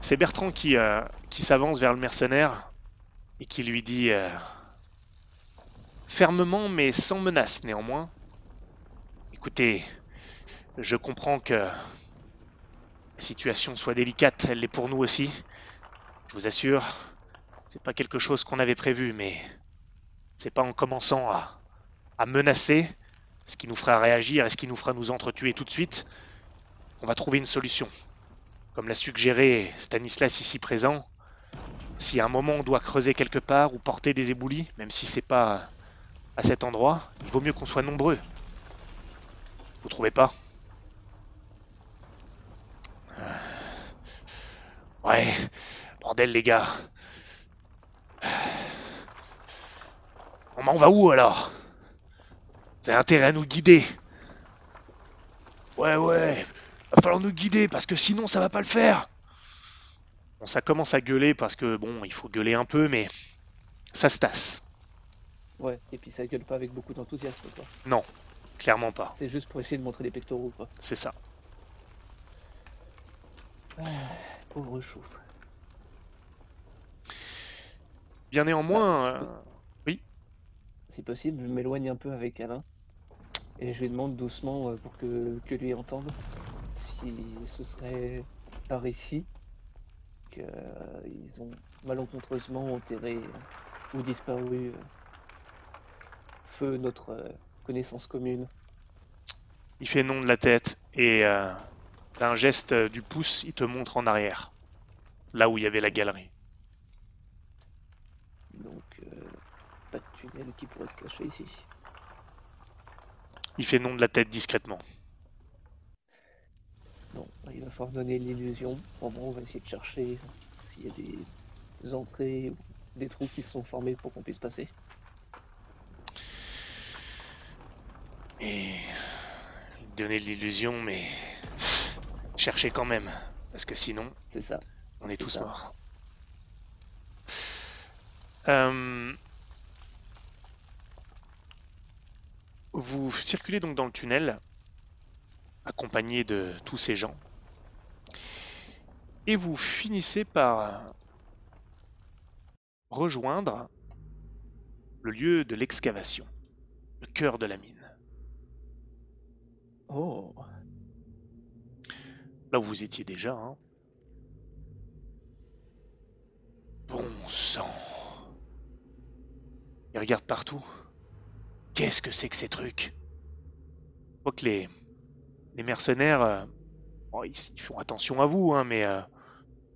C'est Bertrand qui, euh, qui s'avance vers le mercenaire et qui lui dit euh, fermement mais sans menace néanmoins. Écoutez, je comprends que la situation soit délicate, elle l'est pour nous aussi. Je vous assure, c'est pas quelque chose qu'on avait prévu, mais c'est pas en commençant à, à menacer ce qui nous fera réagir et ce qui nous fera nous entretuer tout de suite qu'on va trouver une solution. Comme l'a suggéré Stanislas ici présent, si à un moment on doit creuser quelque part ou porter des éboulis, même si c'est pas à cet endroit, il vaut mieux qu'on soit nombreux. Vous trouvez pas? Euh, Ouais, bordel les gars. On va où alors? Vous avez intérêt à nous guider. Ouais, ouais, va falloir nous guider parce que sinon ça va pas le faire. Bon, ça commence à gueuler parce que bon, il faut gueuler un peu, mais ça se tasse. Ouais, et puis ça gueule pas avec beaucoup d'enthousiasme, quoi. Clairement pas, C'est juste pour essayer de montrer les pectoraux, quoi. c'est ça. Pauvre chou. Bien néanmoins, Bah, euh, Si possible, je m'éloigne un peu avec Alain. Et je lui demande doucement euh, pour que, que lui entende si ce serait par ici euh, ils ont malencontreusement enterré ou disparu. euh, feu notre euh, connaissance commune. Il fait non de la tête et euh, d'un geste euh, du pouce, il te montre en arrière, là où il y avait la galerie. Donc, euh, pas de tunnel qui pourrait être caché ici. Il fait non de la tête discrètement. Bon, il va falloir donner l'illusion. Bon, bon, on va essayer de chercher s'il y a des entrées ou des trous qui se sont formés pour qu'on puisse passer. Et donner de l'illusion, mais cherchez quand même, parce que sinon, C'est ça. on est tous ça. morts. Euh, Vous circulez donc dans le tunnel, accompagné de tous ces gens, et vous finissez par rejoindre le lieu de l'excavation, le cœur de la mine. Oh, Là où vous étiez déjà, hein. Bon sang. Il regarde partout. Qu'est-ce que c'est que ces trucs? Je vois que les, les mercenaires, euh, ils, font attention à vous, hein, mais euh,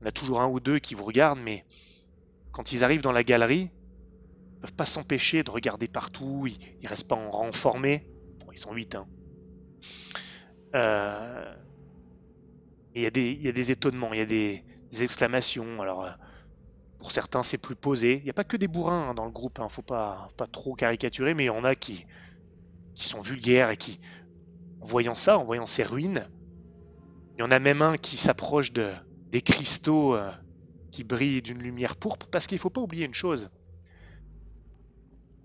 on a toujours un ou deux qui vous regardent, mais quand ils arrivent dans la galerie, ils peuvent pas s'empêcher de regarder partout, ils, ils restent pas en rang formé. Bon, ils sont huit, hein. Euh, il y, a des- il y a des étonnements, il y a des, des exclamations. Alors, pour certains, c'est plus posé. Il n'y a pas que des bourrins hein, dans le groupe, hein, faut pas, faut pas trop caricaturer, mais il y en a qui, sont vulgaires et qui, en voyant ça, en voyant ces ruines, il y en a même un qui s'approche de, des cristaux euh, qui brillent d'une lumière pourpre, parce qu'il ne faut pas oublier une chose.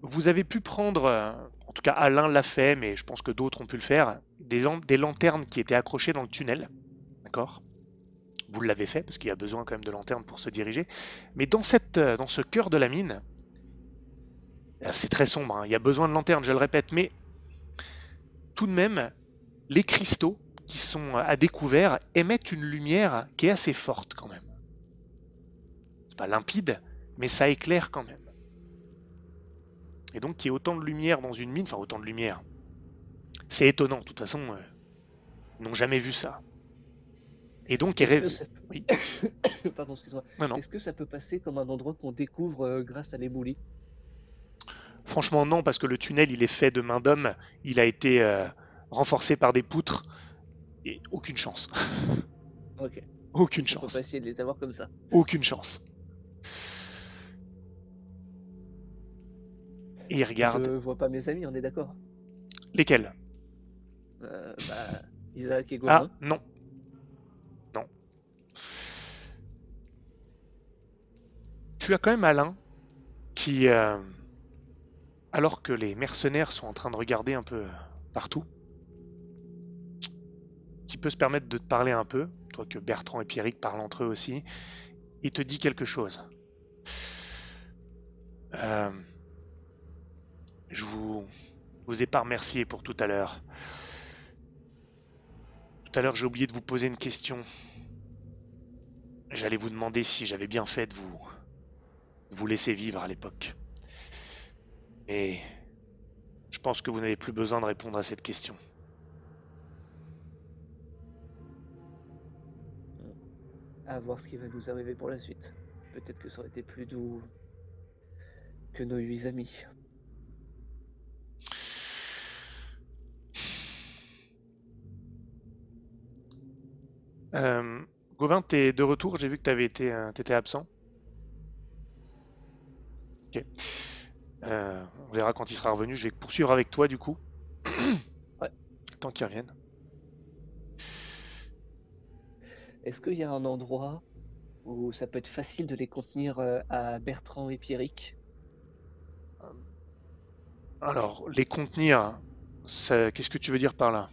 Vous avez pu prendre, euh, en tout cas Alain l'a fait, mais je pense que d'autres ont pu le faire, des lanternes qui étaient accrochées dans le tunnel. D'accord? Vous l'avez fait, parce qu'il y a besoin quand même de lanternes pour se diriger. Mais dans, euh, ce cœur de la mine, euh, c'est très sombre, hein, il y a besoin de lanternes, je le répète, mais tout de même, les cristaux qui sont euh, à découvert émettent une lumière qui est assez forte quand même. C'est pas limpide, mais ça éclaire quand même. Et donc qu'il y ait autant de lumière dans une mine, enfin autant de lumière, c'est étonnant, de toute façon, ils n'ont jamais vu ça. Et donc, Est-ce est que ça- Oui. Que peut passer comme un endroit qu'on découvre euh, grâce à l'éboulis Franchement, non, parce que le tunnel, il est fait de main d'homme. Il a été euh, renforcé par des poutres. Et aucune chance. Ok. aucune On peut chance. pas essayer de les avoir comme ça. Aucune chance. Et il regarde. Je vois pas mes amis, on est d'accord? Lesquels? Euh, bah, Isaac et Ah, Gauvin. non. Non. Tu as quand même Alain qui, euh, alors que les mercenaires sont en train de regarder un peu partout, qui peut se permettre de te parler un peu, toi que Bertrand et Pierrick parlent entre eux aussi, il te dit quelque chose. Euh, je vous, vous ai pas remercié pour tout à l'heure. Tout à l'heure, j'ai oublié de vous poser une question. J'allais vous demander si j'avais bien fait de vous, vous laisser vivre à l'époque. Mais je pense que vous n'avez plus besoin de répondre à cette question. À voir ce qui va nous arriver pour la suite. Peut-être que ça aurait été plus doux que nos huit amis. Euh, Gauvin, t'es de retour? J'ai vu que t'avais été, euh, t'étais absent. Ok. Euh, on verra quand il sera revenu. Je vais poursuivre avec toi du coup. Ouais. Tant qu'il revienne. Est-ce qu'il y a un endroit où ça peut être facile de les contenir euh, à Bertrand et Pierrick? Alors, les contenir, ça- qu'est-ce que tu veux dire par là?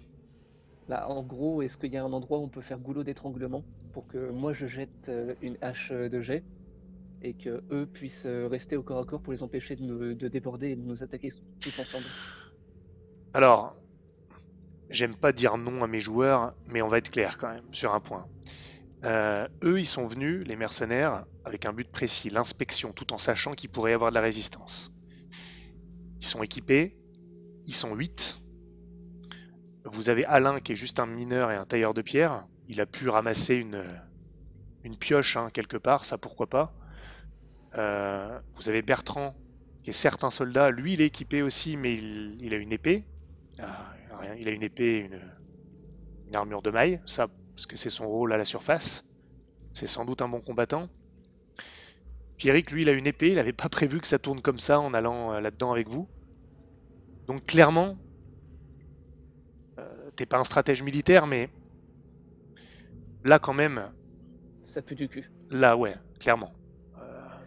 Là, en gros, est-ce qu'il y a un endroit où on peut faire goulot d'étranglement pour que moi je jette euh, une hache euh, de jet? Et que eux puissent euh, rester au corps à corps pour les empêcher de, déborder et de nous attaquer tous ensemble Alors, j'aime pas dire non à mes joueurs, mais on va être clair quand même sur un point. Euh, eux, ils sont venus, les mercenaires, avec un but précis, l'inspection, tout en sachant qu'il pourrait avoir de la résistance. Ils sont équipés, ils sont 8. Vous avez Alain qui est juste un mineur et un tailleur de pierre. Il a pu ramasser une, une pioche hein, quelque part, ça pourquoi pas. Euh, vous avez Bertrand qui est certes un soldat, lui il est équipé aussi, mais il, il a une épée. Ah, il a une épée, une, une armure de maille, ça parce que c'est son rôle à la surface. C'est sans doute un bon combattant. Pierrick, lui, il a une épée, il n'avait pas prévu que ça tourne comme ça en allant euh, là-dedans avec vous. Donc clairement, euh, t'es pas un stratège militaire, mais là quand même, Ça pue du cul. là ouais, clairement.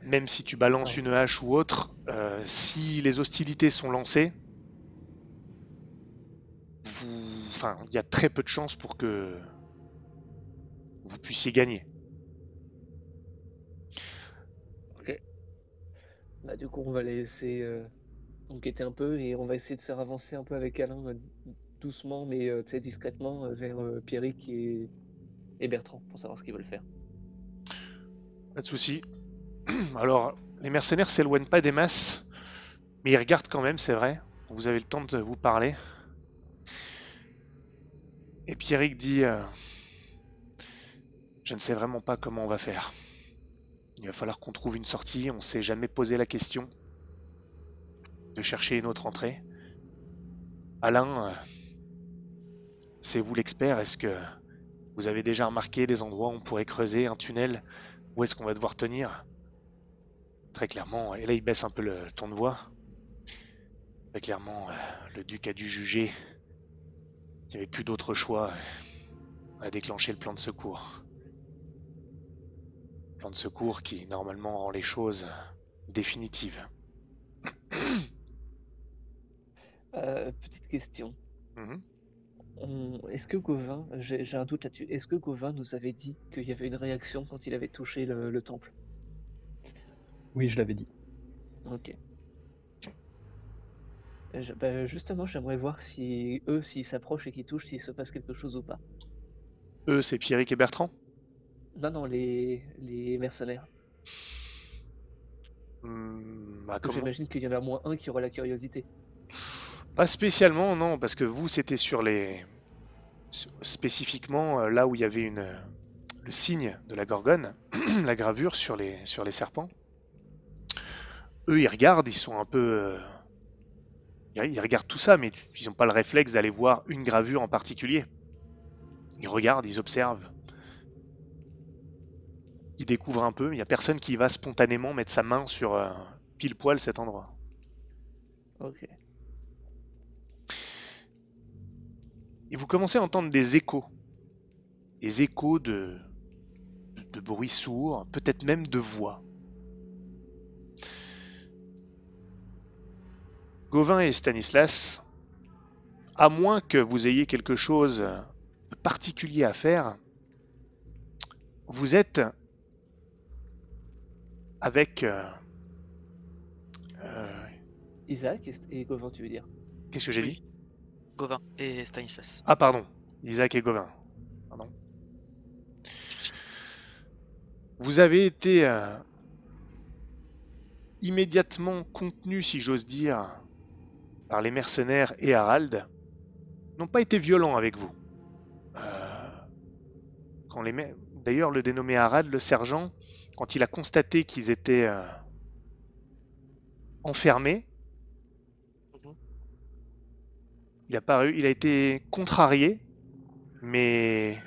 Même si tu balances une hache ou autre, euh, si les hostilités sont lancées, vous... enfin, il y a très peu de chances pour que vous puissiez gagner. Bah, du coup, on va laisser euh, enquêter un peu et on va essayer de se avancer un peu avec Alain, euh, doucement, mais euh, discrètement, vers Pierrick et... et Bertrand pour savoir ce qu'ils veulent faire. Pas de souci. Alors, les mercenaires s'éloignent pas des masses, mais ils regardent quand même, c'est vrai. Vous avez le temps de vous parler. Et Pierrick dit euh, Je ne sais vraiment pas comment on va faire. Il va falloir qu'on trouve une sortie. On s'est jamais posé la question de chercher une autre entrée. Alain, euh, c'est vous l'expert. Est-ce que vous avez déjà remarqué des endroits où on pourrait creuser un tunnel? Où est-ce qu'on va devoir tenir? Très clairement, et là il baisse un peu le, ton de voix. Très clairement, euh, le duc a dû juger qu'il n'y avait plus d'autre choix euh, à déclencher le plan de secours. Plan de secours qui normalement rend les choses définitives. Euh, petite question. Mhm. On- Est-ce que Gauvin, j'ai j'ai un doute là-dessus, est-ce que Gauvin nous avait dit qu'il y avait une réaction quand il avait touché le, le temple? Oui, je l'avais dit. Ok. Euh, je- bah, justement, j'aimerais voir si eux, s'ils s'approchent et qu'ils touchent, s'il se passe quelque chose ou pas. Eux, c'est Pierrick et Bertrand? Non, non, les, les mercenaires. Hmm, bah, J'imagine qu'il y en a moins un qui aura la curiosité. Pas spécialement, non, parce que vous, c'était sur les. Spécifiquement euh, là où il y avait une, euh, le signe de la gorgone, la gravure sur les, sur les serpents. Eux, ils regardent, ils sont un peu. euh, Ils ils regardent tout ça, mais ils n'ont pas le réflexe d'aller voir une gravure en particulier. Ils regardent, ils observent. Ils découvrent un peu, mais il n'y a personne qui va spontanément mettre sa main sur euh, pile poil cet endroit. Ok. Et vous commencez à entendre des échos. Des échos de, de, de bruits sourds, peut-être même de voix. Gauvin et Stanislas, à moins que vous ayez quelque chose de particulier à faire, vous êtes avec... euh, euh, Isaac et, et Gauvin, tu veux dire? Qu'est-ce que j'ai Oui. dit? Gauvin et Stanislas. Ah pardon, Isaac et Gauvin. Pardon. Vous avez été euh, immédiatement contenu, si j'ose dire, par les mercenaires et Harald. N'ont pas été violents avec vous. Euh, les D'ailleurs, le dénommé Harald, le sergent, quand il a constaté qu'ils étaient euh, enfermés, il a, paru, il a été contrarié, mais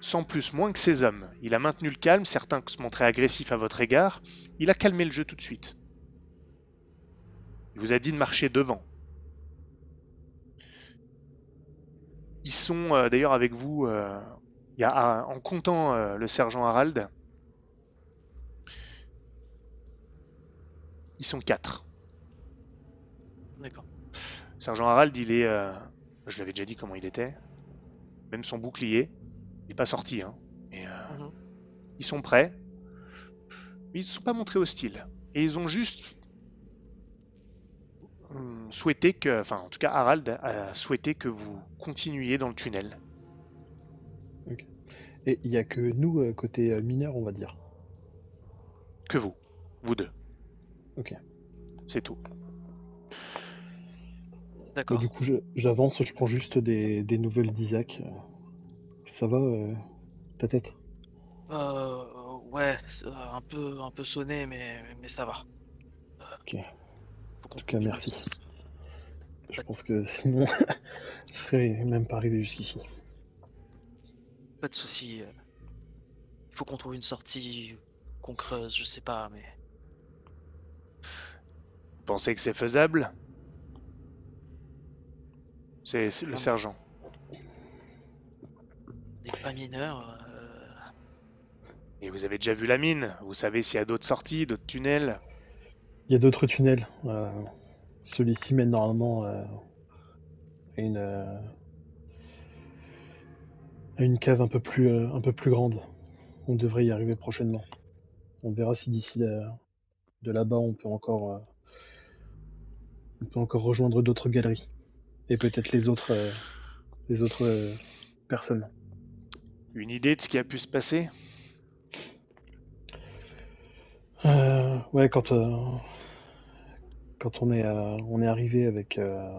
sans plus moins que ses hommes. Il a maintenu le calme, certains se montraient agressifs à votre égard. Il a calmé le jeu tout de suite. Il vous a dit de marcher devant. Ils sont euh, d'ailleurs avec vous, euh, il y a, un- en comptant euh, le sergent Harald, ils sont quatre. D'accord. Sergent Harald, il est. je l'avais déjà dit comment il était. Même son bouclier. Il n'est pas sorti, hein. Mais euh, Mhm. ils sont prêts. Mais ils ne se sont pas montrés hostiles. Et ils ont juste souhaité que. Enfin, en tout cas, Harald a souhaité que vous continuiez dans le tunnel. Et il n'y a que nous, euh, côté euh, mineur, on va dire. Que vous. Vous deux. Ok. C'est tout. Bah, D'accord. du coup, j'avance, je prends juste des, des nouvelles d'Isaac. Ça va, euh, ta tête? Euh, ouais, un peu, un peu sonné, mais, mais ça va. Ok. En tout cas, merci. Je pense que sinon, je serais même pas arrivé jusqu'ici. Pas de souci. euh. Il faut qu'on trouve une sortie, qu'on creuse, je sais pas, mais Vous pensez que c'est faisable? C'est le sergent. n'est pas mineur. euh, Et vous avez déjà vu la mine Vous savez s'il y a d'autres sorties, d'autres tunnels Il y a d'autres tunnels. euh, Celui-ci mène normalement euh, à une euh, à une cave un peu plus euh, un peu plus grande. On devrait y arriver prochainement. On verra si d'ici là- de là-bas on peut encore euh, on peut encore rejoindre d'autres galeries et peut-être les autres euh, les autres euh, personnes. Une idée de ce qui a pu se passer? Euh, ouais, quand euh, quand on est euh, on est arrivé avec euh,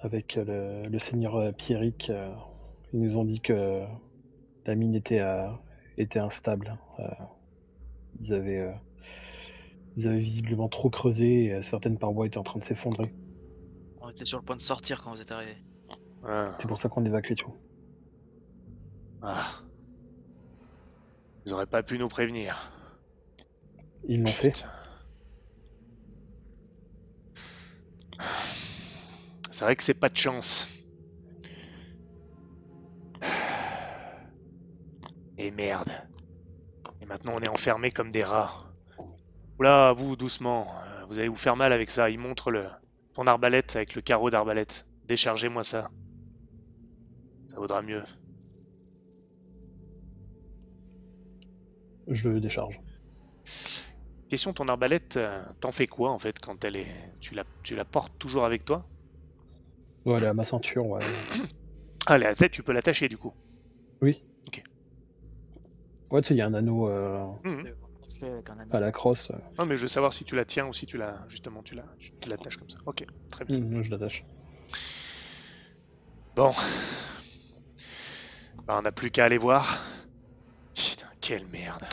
avec euh, le, le seigneur Pierrick, euh, ils nous ont dit que la mine était euh, était instable. Euh, ils avaient euh, ils avaient visiblement trop creusé et euh, certaines parois étaient en train de s'effondrer. on était sur le point de sortir quand vous êtes arrivé. Ah. C'est pour ça qu'on évacue tout. Ah. Ils auraient pas pu nous prévenir. Ils l'ont fait. C'est vrai que c'est pas de chance. Et merde. Et maintenant on est enfermés comme des rats. Oula, vous, doucement. euh, Vous allez vous faire mal avec ça. Il montre le ton arbalète avec le carreau d'arbalète. Déchargez-moi ça. Ça vaudra mieux. Je le décharge. Question, ton arbalète, euh, t'en fais quoi en fait quand elle est... Tu la, tu la portes toujours avec toi? Ouais, elle est à ma ceinture. Ouais. Ah, elle est à la tête, tu peux l'attacher du coup? Oui. Ok. Ouais, tu sais, il y a un anneau euh, Mhm. À la crosse. euh. Non, mais je veux savoir si tu la tiens ou si tu la... Justement, tu la, tu l'attaches comme ça. Ok, très bien. Mhm, je l'attache. Bon. Bah, on n'a plus qu'à aller voir. Putain, quelle merde.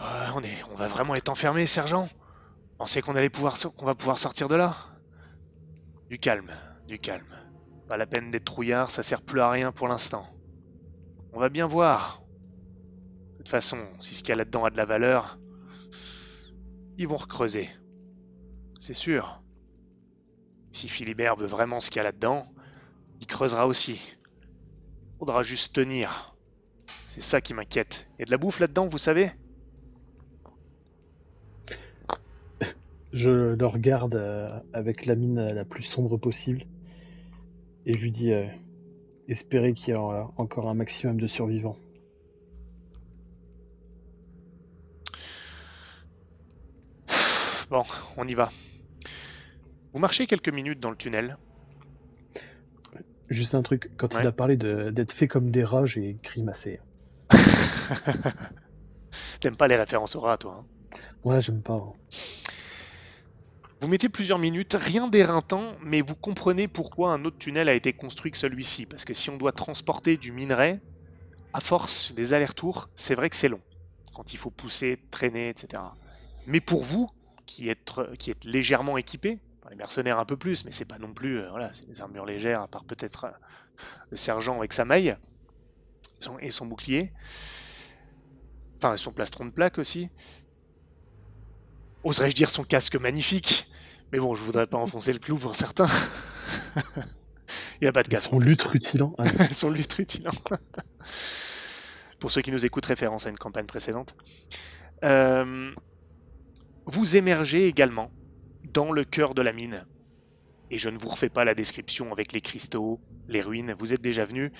Euh, on, va vraiment être enfermé, sergent Pensez qu'on allait pouvoir qu'on va pouvoir sortir de là Du calme, du calme. Pas la peine d'être trouillard, ça sert plus à rien pour l'instant. On va bien voir. De toute façon, si ce qu'il y a là-dedans a de la valeur, ils vont recreuser. C'est sûr. Si Philibert veut vraiment ce qu'il y a là-dedans, il creusera aussi. Faudra juste tenir. C'est ça qui m'inquiète. Il y a de la bouffe là-dedans, vous savez? Je le regarde euh, avec la mine la plus sombre possible et je lui dis euh, espérer qu'il y aura encore un maximum de survivants. Bon, on y va. Vous marchez quelques minutes dans le tunnel. Juste un truc, quand Ouais. il a parlé d'être fait comme des rats, j'ai grimacé. T'aimes pas les références au rat, toi. hein? Ouais, j'aime pas. hein. Vous mettez plusieurs minutes, rien d'éreintant, mais vous comprenez pourquoi un autre tunnel a été construit que celui-ci. Parce que si on doit transporter du minerai, à force des allers-retours, c'est vrai que c'est long. Quand il faut pousser, traîner, etc. Mais pour vous, qui êtes, légèrement équipés, enfin, les mercenaires un peu plus, mais c'est pas non plus, euh, voilà, c'est des armures légères, à part peut-être euh, le sergent avec sa maille et son bouclier. Enfin, son plastron de plaque aussi. Oserais-je dire son casque magnifique Mais bon, je voudrais pas enfoncer le clou pour certains. Il n'a pas de casque. Son lutte rutilant. son lutte rutilant. pour ceux qui nous écoutent, référence à une campagne précédente. Euh, vous émergez également dans le cœur de la mine. Et je ne vous refais pas la description avec les cristaux, les ruines, vous êtes déjà venus.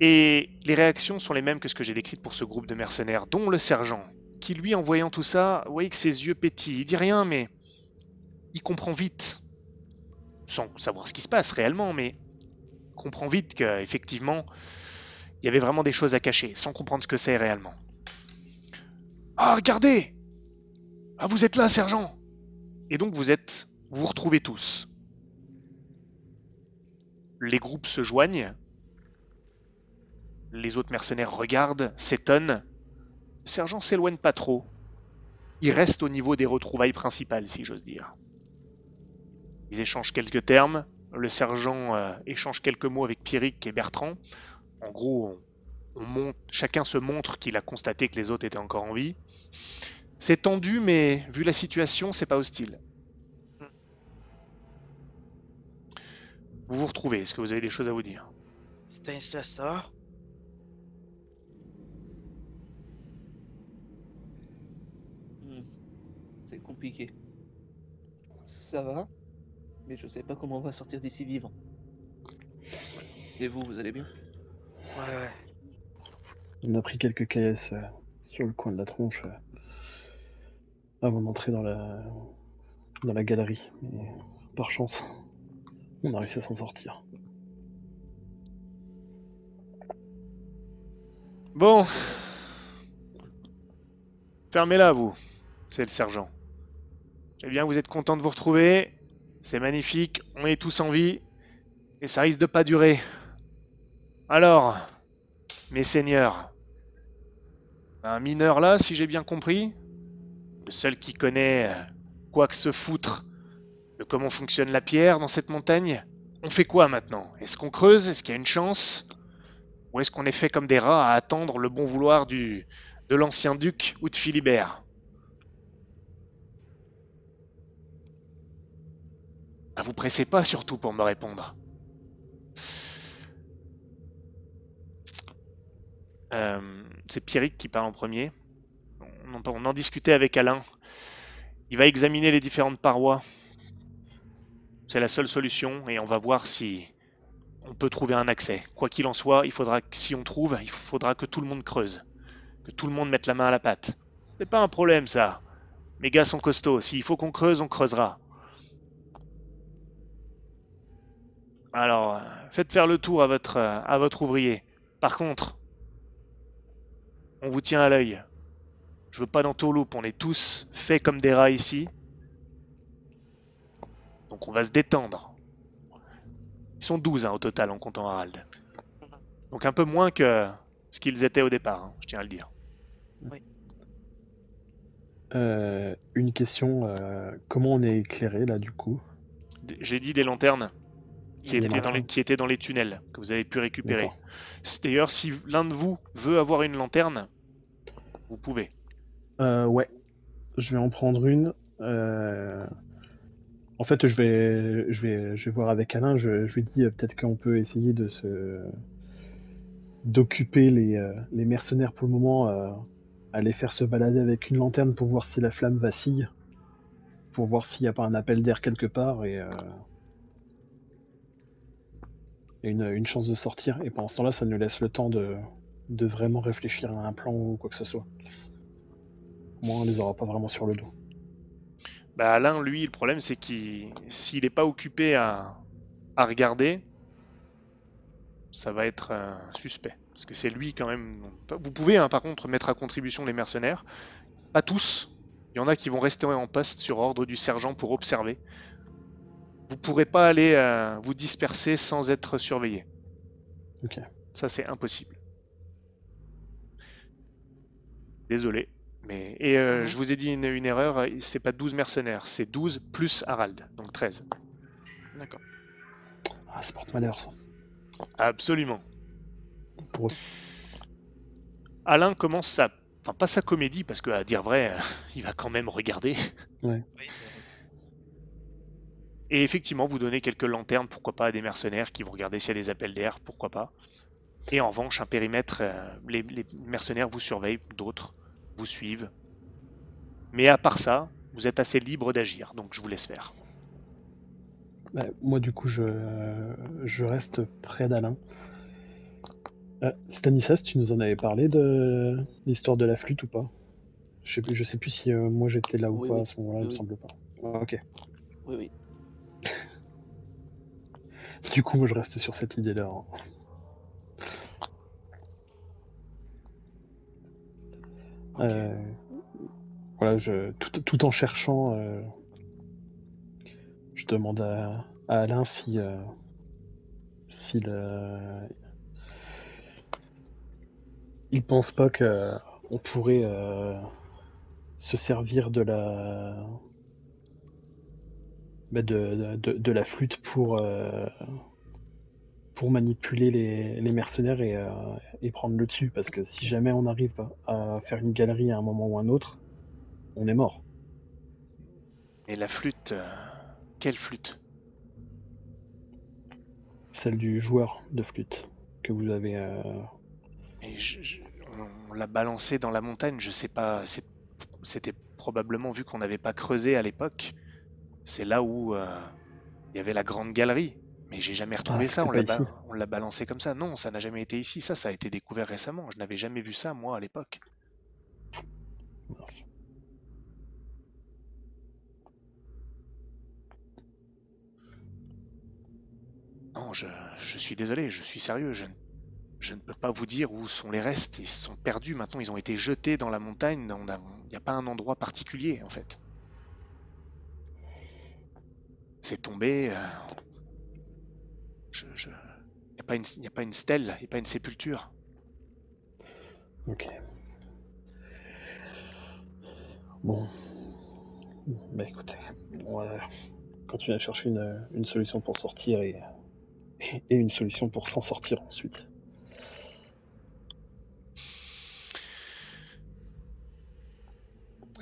Et les réactions sont les mêmes que ce que j'ai décrites pour ce groupe de mercenaires, dont le sergent, qui lui, en voyant tout ça, vous voyez que ses yeux pétillent. Il dit rien, mais il comprend vite sans savoir ce qui se passe réellement, mais comprend vite qu'effectivement, il y avait vraiment des choses à cacher, sans comprendre ce que c'est réellement. Ah, regardez Ah, vous êtes là, sergent Et donc vous êtes. Vous vous retrouvez tous. Les groupes se joignent. Les autres mercenaires regardent, s'étonnent. Le sergent s'éloigne pas trop. Il reste au niveau des retrouvailles principales, si j'ose dire. Ils échangent quelques termes. Le sergent euh, échange quelques mots avec Pierrick et Bertrand. En gros, chacun se montre qu'il a constaté que les autres étaient encore en vie. C'est tendu, mais vu la situation, c'est pas hostile. Vous vous retrouvez, est-ce que vous avez des choses à vous dire? Stanislas, ça va Hmm. C'est compliqué. Ça va, mais je sais pas comment on va sortir d'ici vivant. Et vous, vous allez bien? Ouais, ouais. On a pris quelques caisses euh, sur le coin de la tronche euh, avant d'entrer dans la dans la galerie. Mais par chance, on a réussi à s'en sortir. Bon. Fermez-la, vous. C'est le sergent. Eh bien, vous êtes content de vous retrouver. C'est magnifique. On est tous en vie. Et ça risque de pas durer. Alors, mes seigneurs. Un mineur là, si j'ai bien compris. Le seul qui connaît euh, quoi que se foutre de comment fonctionne la pierre dans cette montagne. On fait quoi maintenant? Est-ce qu'on creuse? Est-ce qu'il y a une chance? Ou est-ce qu'on est fait comme des rats à attendre le bon vouloir du, de l'ancien duc ou de Philibert? Ah, Vous pressez pas surtout pour me répondre. Euh, C'est Pierrick qui parle en premier. On en, discutait avec Alain. Il va examiner les différentes parois. C'est la seule solution et on va voir si on peut trouver un accès. Quoi qu'il en soit, il faudra si on trouve, il faudra que tout le monde creuse. Que tout le monde mette la main à la pâte. C'est pas un problème ça. Mes gars sont costauds. S'il faut qu'on creuse, on creusera. Alors, euh, faites faire le tour à votre, euh, à votre ouvrier. Par contre, on vous tient à l'œil. Je veux pas d'entourloupe. On est tous faits comme des rats ici. Donc on va se détendre. Ils sont 12 hein, au total en comptant Harald. Donc un peu moins que ce qu'ils étaient au départ, hein, je tiens à le dire. Euh, une question, euh, comment on est éclairé là du coup? D- J'ai dit des lanternes qui Des étaient, dans les, qui étaient dans les tunnels que vous avez pu récupérer. D'ailleurs, si l'un de vous veut avoir une lanterne, vous pouvez. Euh, ouais, je vais en prendre une. Euh, En fait, je vais, je vais, je vais voir avec Alain. Je, je lui dis euh, peut-être qu'on peut essayer de se d'occuper les, euh, les mercenaires pour le moment, euh, à les faire se balader avec une lanterne pour voir si la flamme vacille, pour voir s'il n'y a pas un appel d'air quelque part euh, et une, chance de sortir. Et pendant ce temps-là, ça nous laisse le temps de, vraiment réfléchir à un plan ou quoi que ce soit. Au moins, on les aura pas vraiment sur le dos. Bah Alain, lui, le problème c'est qu'il s'il n'est pas occupé à, regarder, ça va être suspect. Parce que c'est lui quand même. Vous pouvez hein, par contre mettre à contribution les mercenaires. Pas tous. Il y en a qui vont rester en poste sur ordre du sergent pour observer. Vous pourrez pas aller euh, vous disperser sans être surveillé. Ok. Ça c'est impossible. Désolé. Mais... Et euh, Mhm. je vous ai dit une, une erreur, c'est pas 12 mercenaires, c'est 12 plus Harald, donc 13. D'accord. Ah, c'est porte-malheur ça. Absolument. Pour eux. Alain commence sa... Enfin, pas sa comédie, parce que à dire vrai, euh, il va quand même regarder. Oui, Et effectivement, vous donnez quelques lanternes, pourquoi pas, à des mercenaires qui vont regarder s'il y a des appels d'air, pourquoi pas. Et en revanche, un périmètre, euh, les, les mercenaires vous surveillent, d'autres vous suivent. Mais à part ça, vous êtes assez libre d'agir, donc je vous laisse faire. Bah, moi, du coup, je, je reste près d'Alain. Euh, Stanislas, tu nous en avais parlé de l'histoire de la flûte ou pas? Je sais, plus, je sais plus si euh, moi j'étais là ou Oui, pas oui. à ce moment-là, il Oui, me oui. semble pas. Ah, ok. Oui, oui. Du coup, moi, je reste sur cette idée-là. hein. Ok. Euh, voilà, je, tout, tout en cherchant, euh, je demande à, à Alain si, euh, s'il, euh, il pense pas que on pourrait euh, se servir de la bah, de, de, de la flûte pour euh, pour manipuler les, les mercenaires et, euh, et prendre le dessus parce que si jamais on arrive à faire une galerie à un moment ou un autre, on est mort. Et la flûte, euh, quelle flûte? Celle du joueur de flûte que vous avez. euh, Et je- je- on, l'a balancée dans la montagne, je sais pas, c'était probablement vu qu'on n'avait pas creusé à l'époque. C'est là où euh, il y avait la grande galerie. Mais j'ai jamais retrouvé Ah, ça, on l'a pas ba- ici. on l'a balancé comme ça. Non, ça n'a jamais été ici. Ça, ça a été découvert récemment. Je n'avais jamais vu ça, moi, à l'époque. Non, je, je suis désolé, je suis sérieux. Je, ne- je ne peux pas vous dire où sont les restes. Ils sont perdus maintenant. Ils ont été jetés dans la montagne. Il n'y a pas un endroit particulier, en fait. C'est tombé. euh, Il n'y a, pas une- stèle, il n'y a pas une sépulture. Ok. Bon. Bah écoutez, on va continuer à chercher une, solution pour sortir et une solution pour s'en sortir ensuite.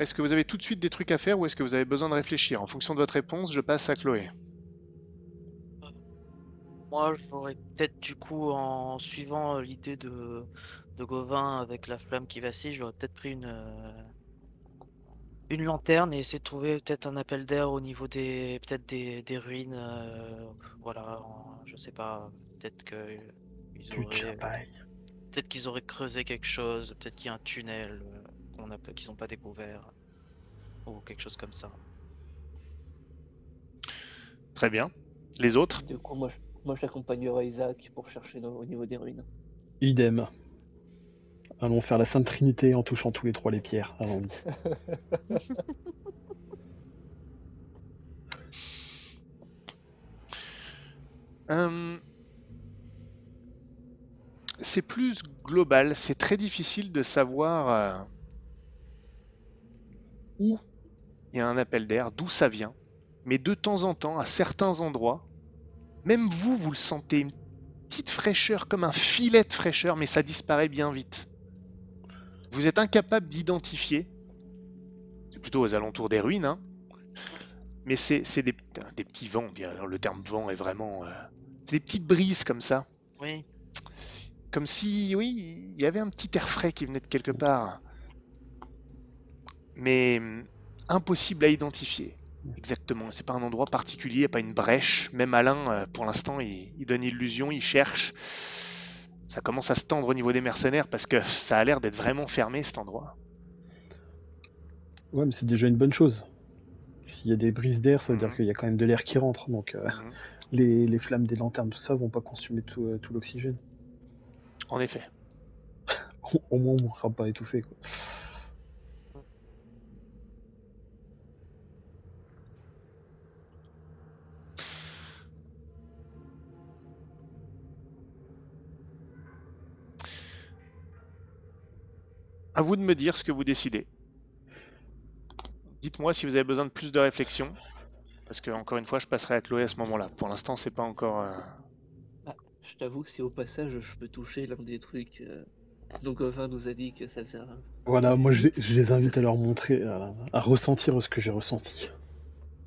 Est-ce que vous avez tout de suite des trucs à faire ou est-ce que vous avez besoin de réfléchir En fonction de votre réponse, je passe à Chloé. Moi, j'aurais peut-être du coup, en suivant l'idée de, de Gauvin avec la flamme qui vacille, j'aurais peut-être pris une, euh, une lanterne et essayé de trouver peut-être un appel d'air au niveau des peut-être des, des ruines. euh, voilà, je sais pas, peut-être que ils Du auraient, peut-être qu'ils auraient creusé quelque chose, peut-être qu'il y a un tunnel euh, qu'on qu'ils n'ont pas découvert ou quelque chose comme ça. Très bien. Les autres? Du coup, moi, je, moi, je l'accompagnerai Isaac pour chercher dans- au niveau des ruines. Idem. Allons faire la Sainte Trinité en touchant tous les trois les pierres. Allons-y. Euh, c'est plus global, c'est très difficile de savoir euh, où il y a un appel d'air, d'où ça vient. Mais de temps en temps, à certains endroits, même vous, vous le sentez, une petite fraîcheur, comme un filet de fraîcheur, mais ça disparaît bien vite. Vous êtes incapable d'identifier, c'est plutôt aux alentours des ruines, hein, mais c'est des, des petits vents, bien, alors le terme vent est vraiment... euh, c'est des petites brises comme ça. Oui, Comme si, oui, il y avait un petit air frais qui venait de quelque part. Mais hum, impossible à identifier. Exactement. C'est pas un endroit particulier, pas une brèche. Même Alain, euh, pour l'instant, il, il donne illusion, il cherche. Ça commence à se tendre au niveau des mercenaires parce que ça a l'air d'être vraiment fermé cet endroit. Ouais, mais c'est déjà une bonne chose. S'il y a des brises d'air, ça veut dire Mhm. qu'il y a quand même de l'air qui rentre. Donc euh, Mhm. les, les flammes des lanternes, tout ça, vont pas consumer tout, euh, tout l'oxygène. En effet. Au- moins, on mourra pas étouffé. Quoi. À vous de me dire ce que vous décidez. Dites-moi si vous avez besoin de plus de réflexion. Parce que, encore une fois, je passerai à Chloé à ce moment-là. Pour l'instant, c'est pas encore. euh, Je t'avoue que si au passage je peux toucher l'un des trucs euh, dont Gauvin nous a dit que ça faisait un- Voilà, moi je, les- vite. je les invite à leur montrer, à, à ressentir ce que j'ai ressenti.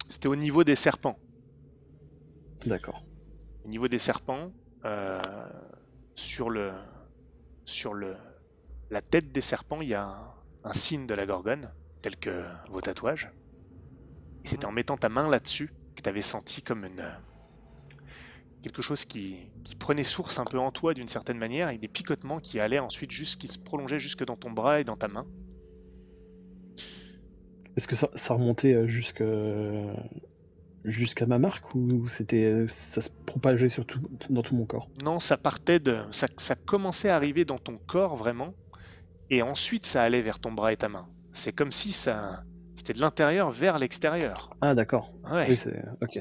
C'était au niveau des serpents. D'accord. Au niveau des serpents, euh, sur le, sur le, la tête des serpents, il y a un, un signe de la gorgone, tel que vos tatouages. Et c'était en mettant ta main là-dessus que tu avais senti comme une, quelque chose qui, qui prenait source un peu en toi d'une certaine manière, avec des picotements qui allaient ensuite juste, qui se prolongeaient jusque dans ton bras et dans ta main. Est-ce que ça, ça remontait euh, jusque jusqu'à ma marque ou c'était ça se propageait sur tout- dans tout mon corps? Non, ça partait de. Ça, ça commençait à arriver dans ton corps vraiment, et ensuite ça allait vers ton bras et ta main. C'est comme si ça. C'était de l'intérieur vers l'extérieur. Ah d'accord. Ouais. Oui, ok.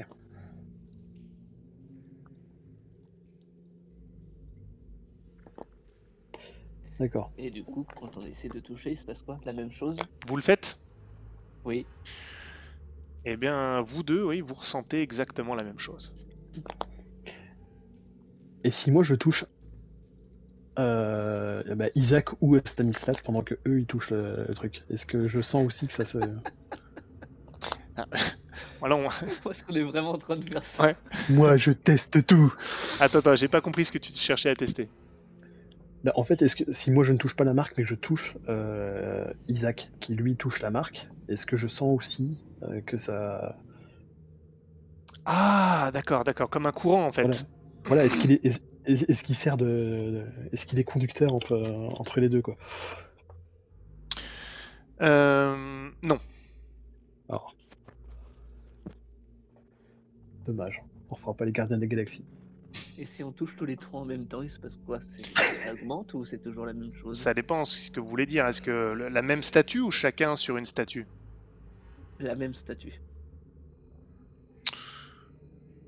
D'accord. Et du coup, quand on essaie de toucher, il se passe quoi? La même chose? Vous le faites? Oui. Eh bien, vous deux, oui, vous ressentez exactement la même chose. Et si moi je touche bah, Isaac ou Stanislas pendant que eux ils touchent le, le truc, est-ce que je sens aussi que ça se. Voilà, on- Est-ce qu'on est vraiment en train de faire ça Ouais. moi je teste tout Attends, attends, j'ai pas compris ce que tu cherchais à tester. Bah, En fait, est-ce que si moi je ne touche pas la marque mais que je touche euh, Isaac qui lui touche la marque, est-ce que je sens aussi euh, que ça. Ah, d'accord, d'accord, comme un courant en fait. Voilà. Voilà, est-ce qu'il est- est-ce qu'il sert de, est-ce qu'il est conducteur entre entre les deux quoi Euh, non. Alors. Dommage, on fera pas les gardiens des galaxies. Et si on touche tous les trois en même temps, il se passe quoi? C'est- Ça augmente ou c'est toujours la même chose? Ça dépend ce que vous voulez dire. Est-ce que la même statue ou chacun sur une statue? La même statue.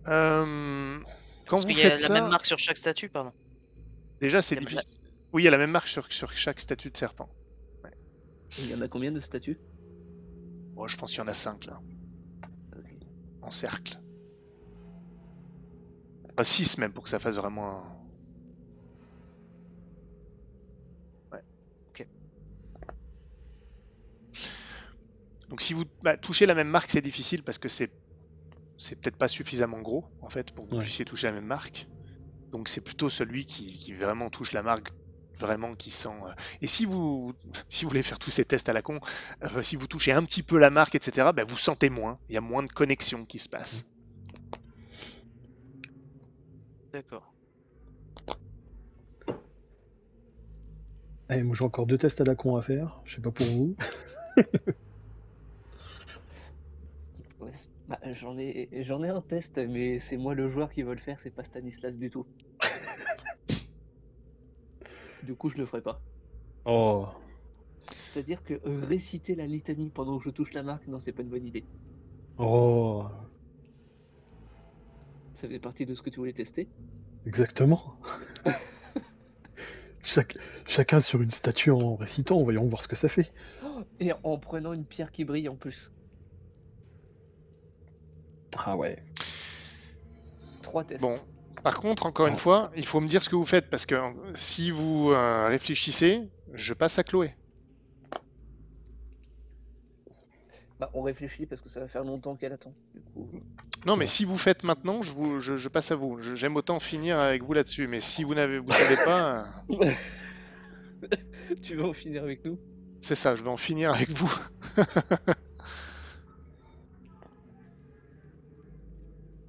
Euh, Quand Parce vous qu'il y a faites la ça, même marque sur chaque statue, pardon. déjà c'est la- difficile. Oui, il y a la même marque sur, sur chaque statue de serpent. Il y en a combien de statues? Bon, je pense qu'il y en a 5 là, en cercle. Pas 6 même pour que ça fasse vraiment un... Ouais. Ok. Donc si vous bah, touchez la même marque, c'est difficile parce que c'est c'est peut-être pas suffisamment gros en fait pour que vous Ouais. puissiez toucher la même marque. Donc c'est plutôt celui qui, qui vraiment touche la marque, vraiment qui sent. euh, Et si vous si vous voulez faire tous ces tests à la con, euh, si vous touchez un petit peu la marque, etc., bah, vous sentez moins. Il y a moins de connexion qui se passe. D'accord. Allez, moi j'ai encore deux tests à la con à faire, je sais pas pour vous. Ouais, c- bah, j'en ai, j'en ai un test, mais c'est moi le joueur qui veut le faire, c'est pas Stanislas du tout. du coup, je le ferai pas. Oh. C'est-à-dire que réciter la litanie pendant que je touche la marque, non, c'est pas une bonne idée. Oh. Ça fait partie de ce que tu voulais tester? Exactement. Chaque- chacun sur une statue en récitant, voyons voir ce que ça fait. Oh, Et en prenant une pierre qui brille en plus. Ah ouais. Trois tests. Bon, par contre, encore une fois, il faut me dire ce que vous faites parce que si vous euh, réfléchissez, je passe à Chloé. Bah, on réfléchit parce que ça va faire longtemps qu'elle attend. Du coup, Non, mais si vous faites maintenant, je, vous, je, je passe à vous. J'aime autant finir avec vous là-dessus, mais si vous n'avez, vous savez pas, euh, tu veux en finir avec nous? C'est ça. Je vais en finir avec vous.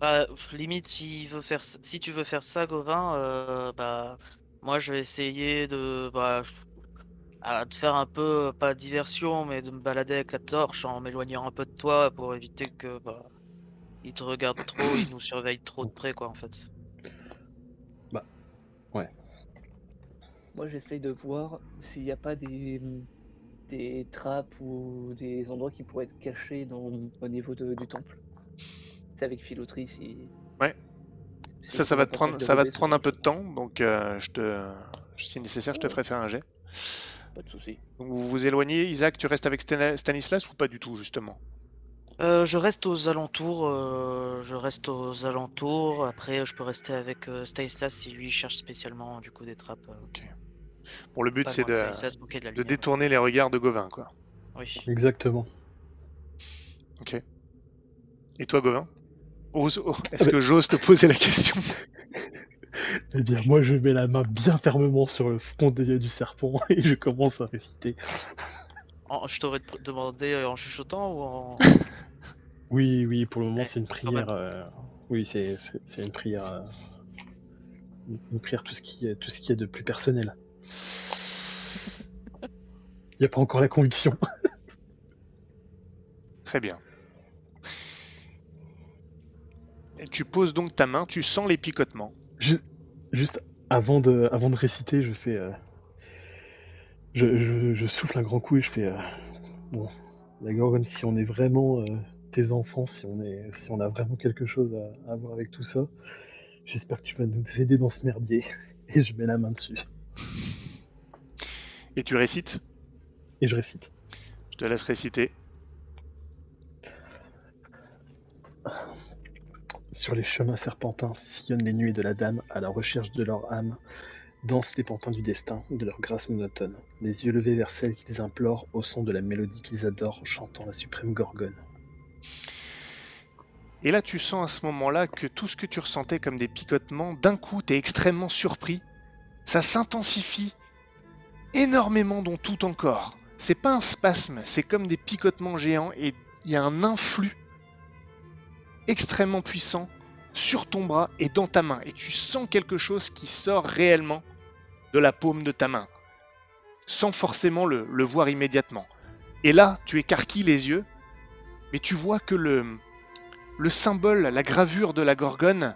Bah, limite, veut faire, si tu veux faire ça, Gauvin, euh, bah, moi je vais essayer de, bah, ah, de faire un peu, pas diversion, mais de me balader avec la torche en m'éloignant un peu de toi pour éviter que, bah, il te regarde trop, il nous surveille trop de près, quoi, en fait. Moi, j'essaye de voir s'il n'y a pas des, des trappes ou des endroits qui pourraient être cachés dans, au niveau de- du temple. C'est avec filouterie si. Ouais. Ça, ça va te prendre, ça va te prendre un peu de temps, donc euh, je te, si nécessaire, je te ferai faire un jet. Pas de soucis. Donc vous vous éloignez, Isaac, tu restes avec Stan- Stanislas ou pas du tout justement? Euh, je reste aux alentours, euh, je reste aux alentours. Après, je peux rester avec euh, Stanislas si lui cherche spécialement du coup des trappes. euh, Bon, le but c'est de de, détourner les regards de Gauvin, quoi. Oui. Exactement. Ok. Et toi, Gauvin? Est-ce Ah bah- que j'ose te poser la question? Eh bien, moi, je mets la main bien fermement sur le front des- du serpent et je commence à réciter. En- je t'aurais demandé euh, en chuchotant ou en. Oui, oui, pour le moment, Ouais, c'est une prière. euh, Oui, c'est c'est- c'est une prière. euh, une- Une prière, tout ce qui est, tout ce qui est de plus personnel. Il n'y a pas encore la conviction. Très bien. Tu poses donc ta main, tu sens les picotements. Ju- Juste avant de, avant de réciter, je fais. euh, je, je- je souffle un grand coup et je fais. euh, bon, la Gorgone, si on est vraiment euh, tes enfants, si on, est, si on a vraiment quelque chose à, à voir avec tout ça, j'espère que tu vas nous aider dans ce merdier. Et je mets la main dessus. Et tu récites? Et je récite. Je te laisse réciter. Sur les chemins serpentins sillonnent les nuées de la dame à la recherche de leur âme. Dansent les pantins du destin, de leur grâce monotone, les yeux levés vers celle qu'ils implorent au son de la mélodie qu'ils adorent, chantant la suprême gorgone. Et là, tu sens à ce moment-là que tout ce que tu ressentais comme des picotements, d'un coup, tu es extrêmement surpris. Ça s'intensifie énormément dans tout ton corps. C'est pas un spasme, c'est comme des picotements géants et il y a un influx extrêmement puissant sur ton bras et dans ta main. Et tu sens quelque chose qui sort réellement de la paume de ta main, sans forcément le, voir immédiatement. Et là, tu écarquilles les yeux, mais tu vois que le, le symbole, la gravure de la gorgone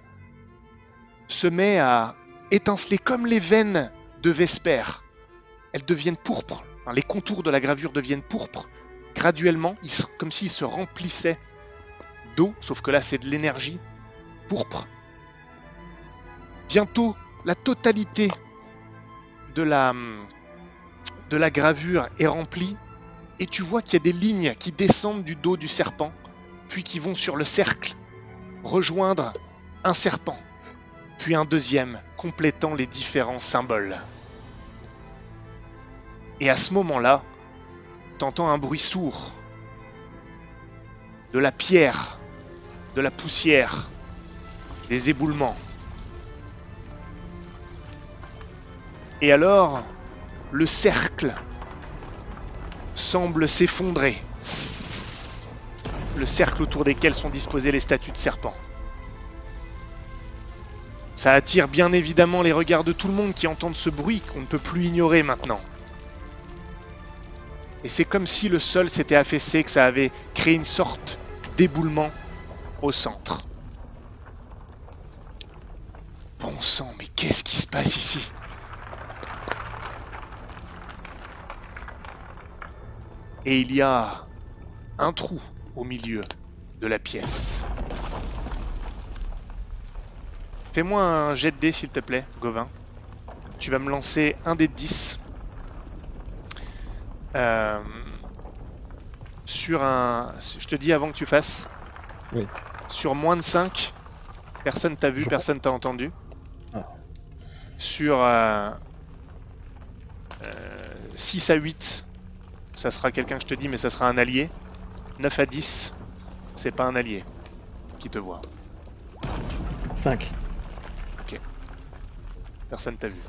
se met à étinceler comme les veines de Vesper. Elles deviennent pourpres. Les contours de la gravure deviennent pourpres. Graduellement, comme s'ils se remplissaient d'eau, sauf que là c'est de l'énergie pourpre. Bientôt, la totalité de la, de la gravure est remplie et tu vois qu'il y a des lignes qui descendent du dos du serpent puis qui vont sur le cercle rejoindre un serpent, puis un deuxième, complétant les différents symboles. Et à ce moment-là, t'entends un bruit sourd, de la pierre, de la poussière, des éboulements. Et alors, le cercle semble s'effondrer le cercle autour desquels sont disposées les statues de serpents. Ça attire bien évidemment les regards de tout le monde qui entendent ce bruit qu'on ne peut plus ignorer maintenant. Et c'est comme si le sol s'était affaissé, que ça avait créé une sorte d'éboulement au centre. Bon sang, mais qu'est-ce qui se passe ici? Et il y a un trou au milieu de la pièce. Fais-moi un jet de dés, s'il te plaît, Gauvin. Tu vas me lancer un dé de 10. Euh, sur un... Je te dis avant que tu fasses. Sur moins de 5, personne t'a vu, Je- personne t'a entendu. Ah. Sur euh, euh, 6 à 8, ça sera quelqu'un que je te dis, mais ça sera un allié. 9 à 10, c'est pas un allié qui te voit. 5. Personne t'a vu.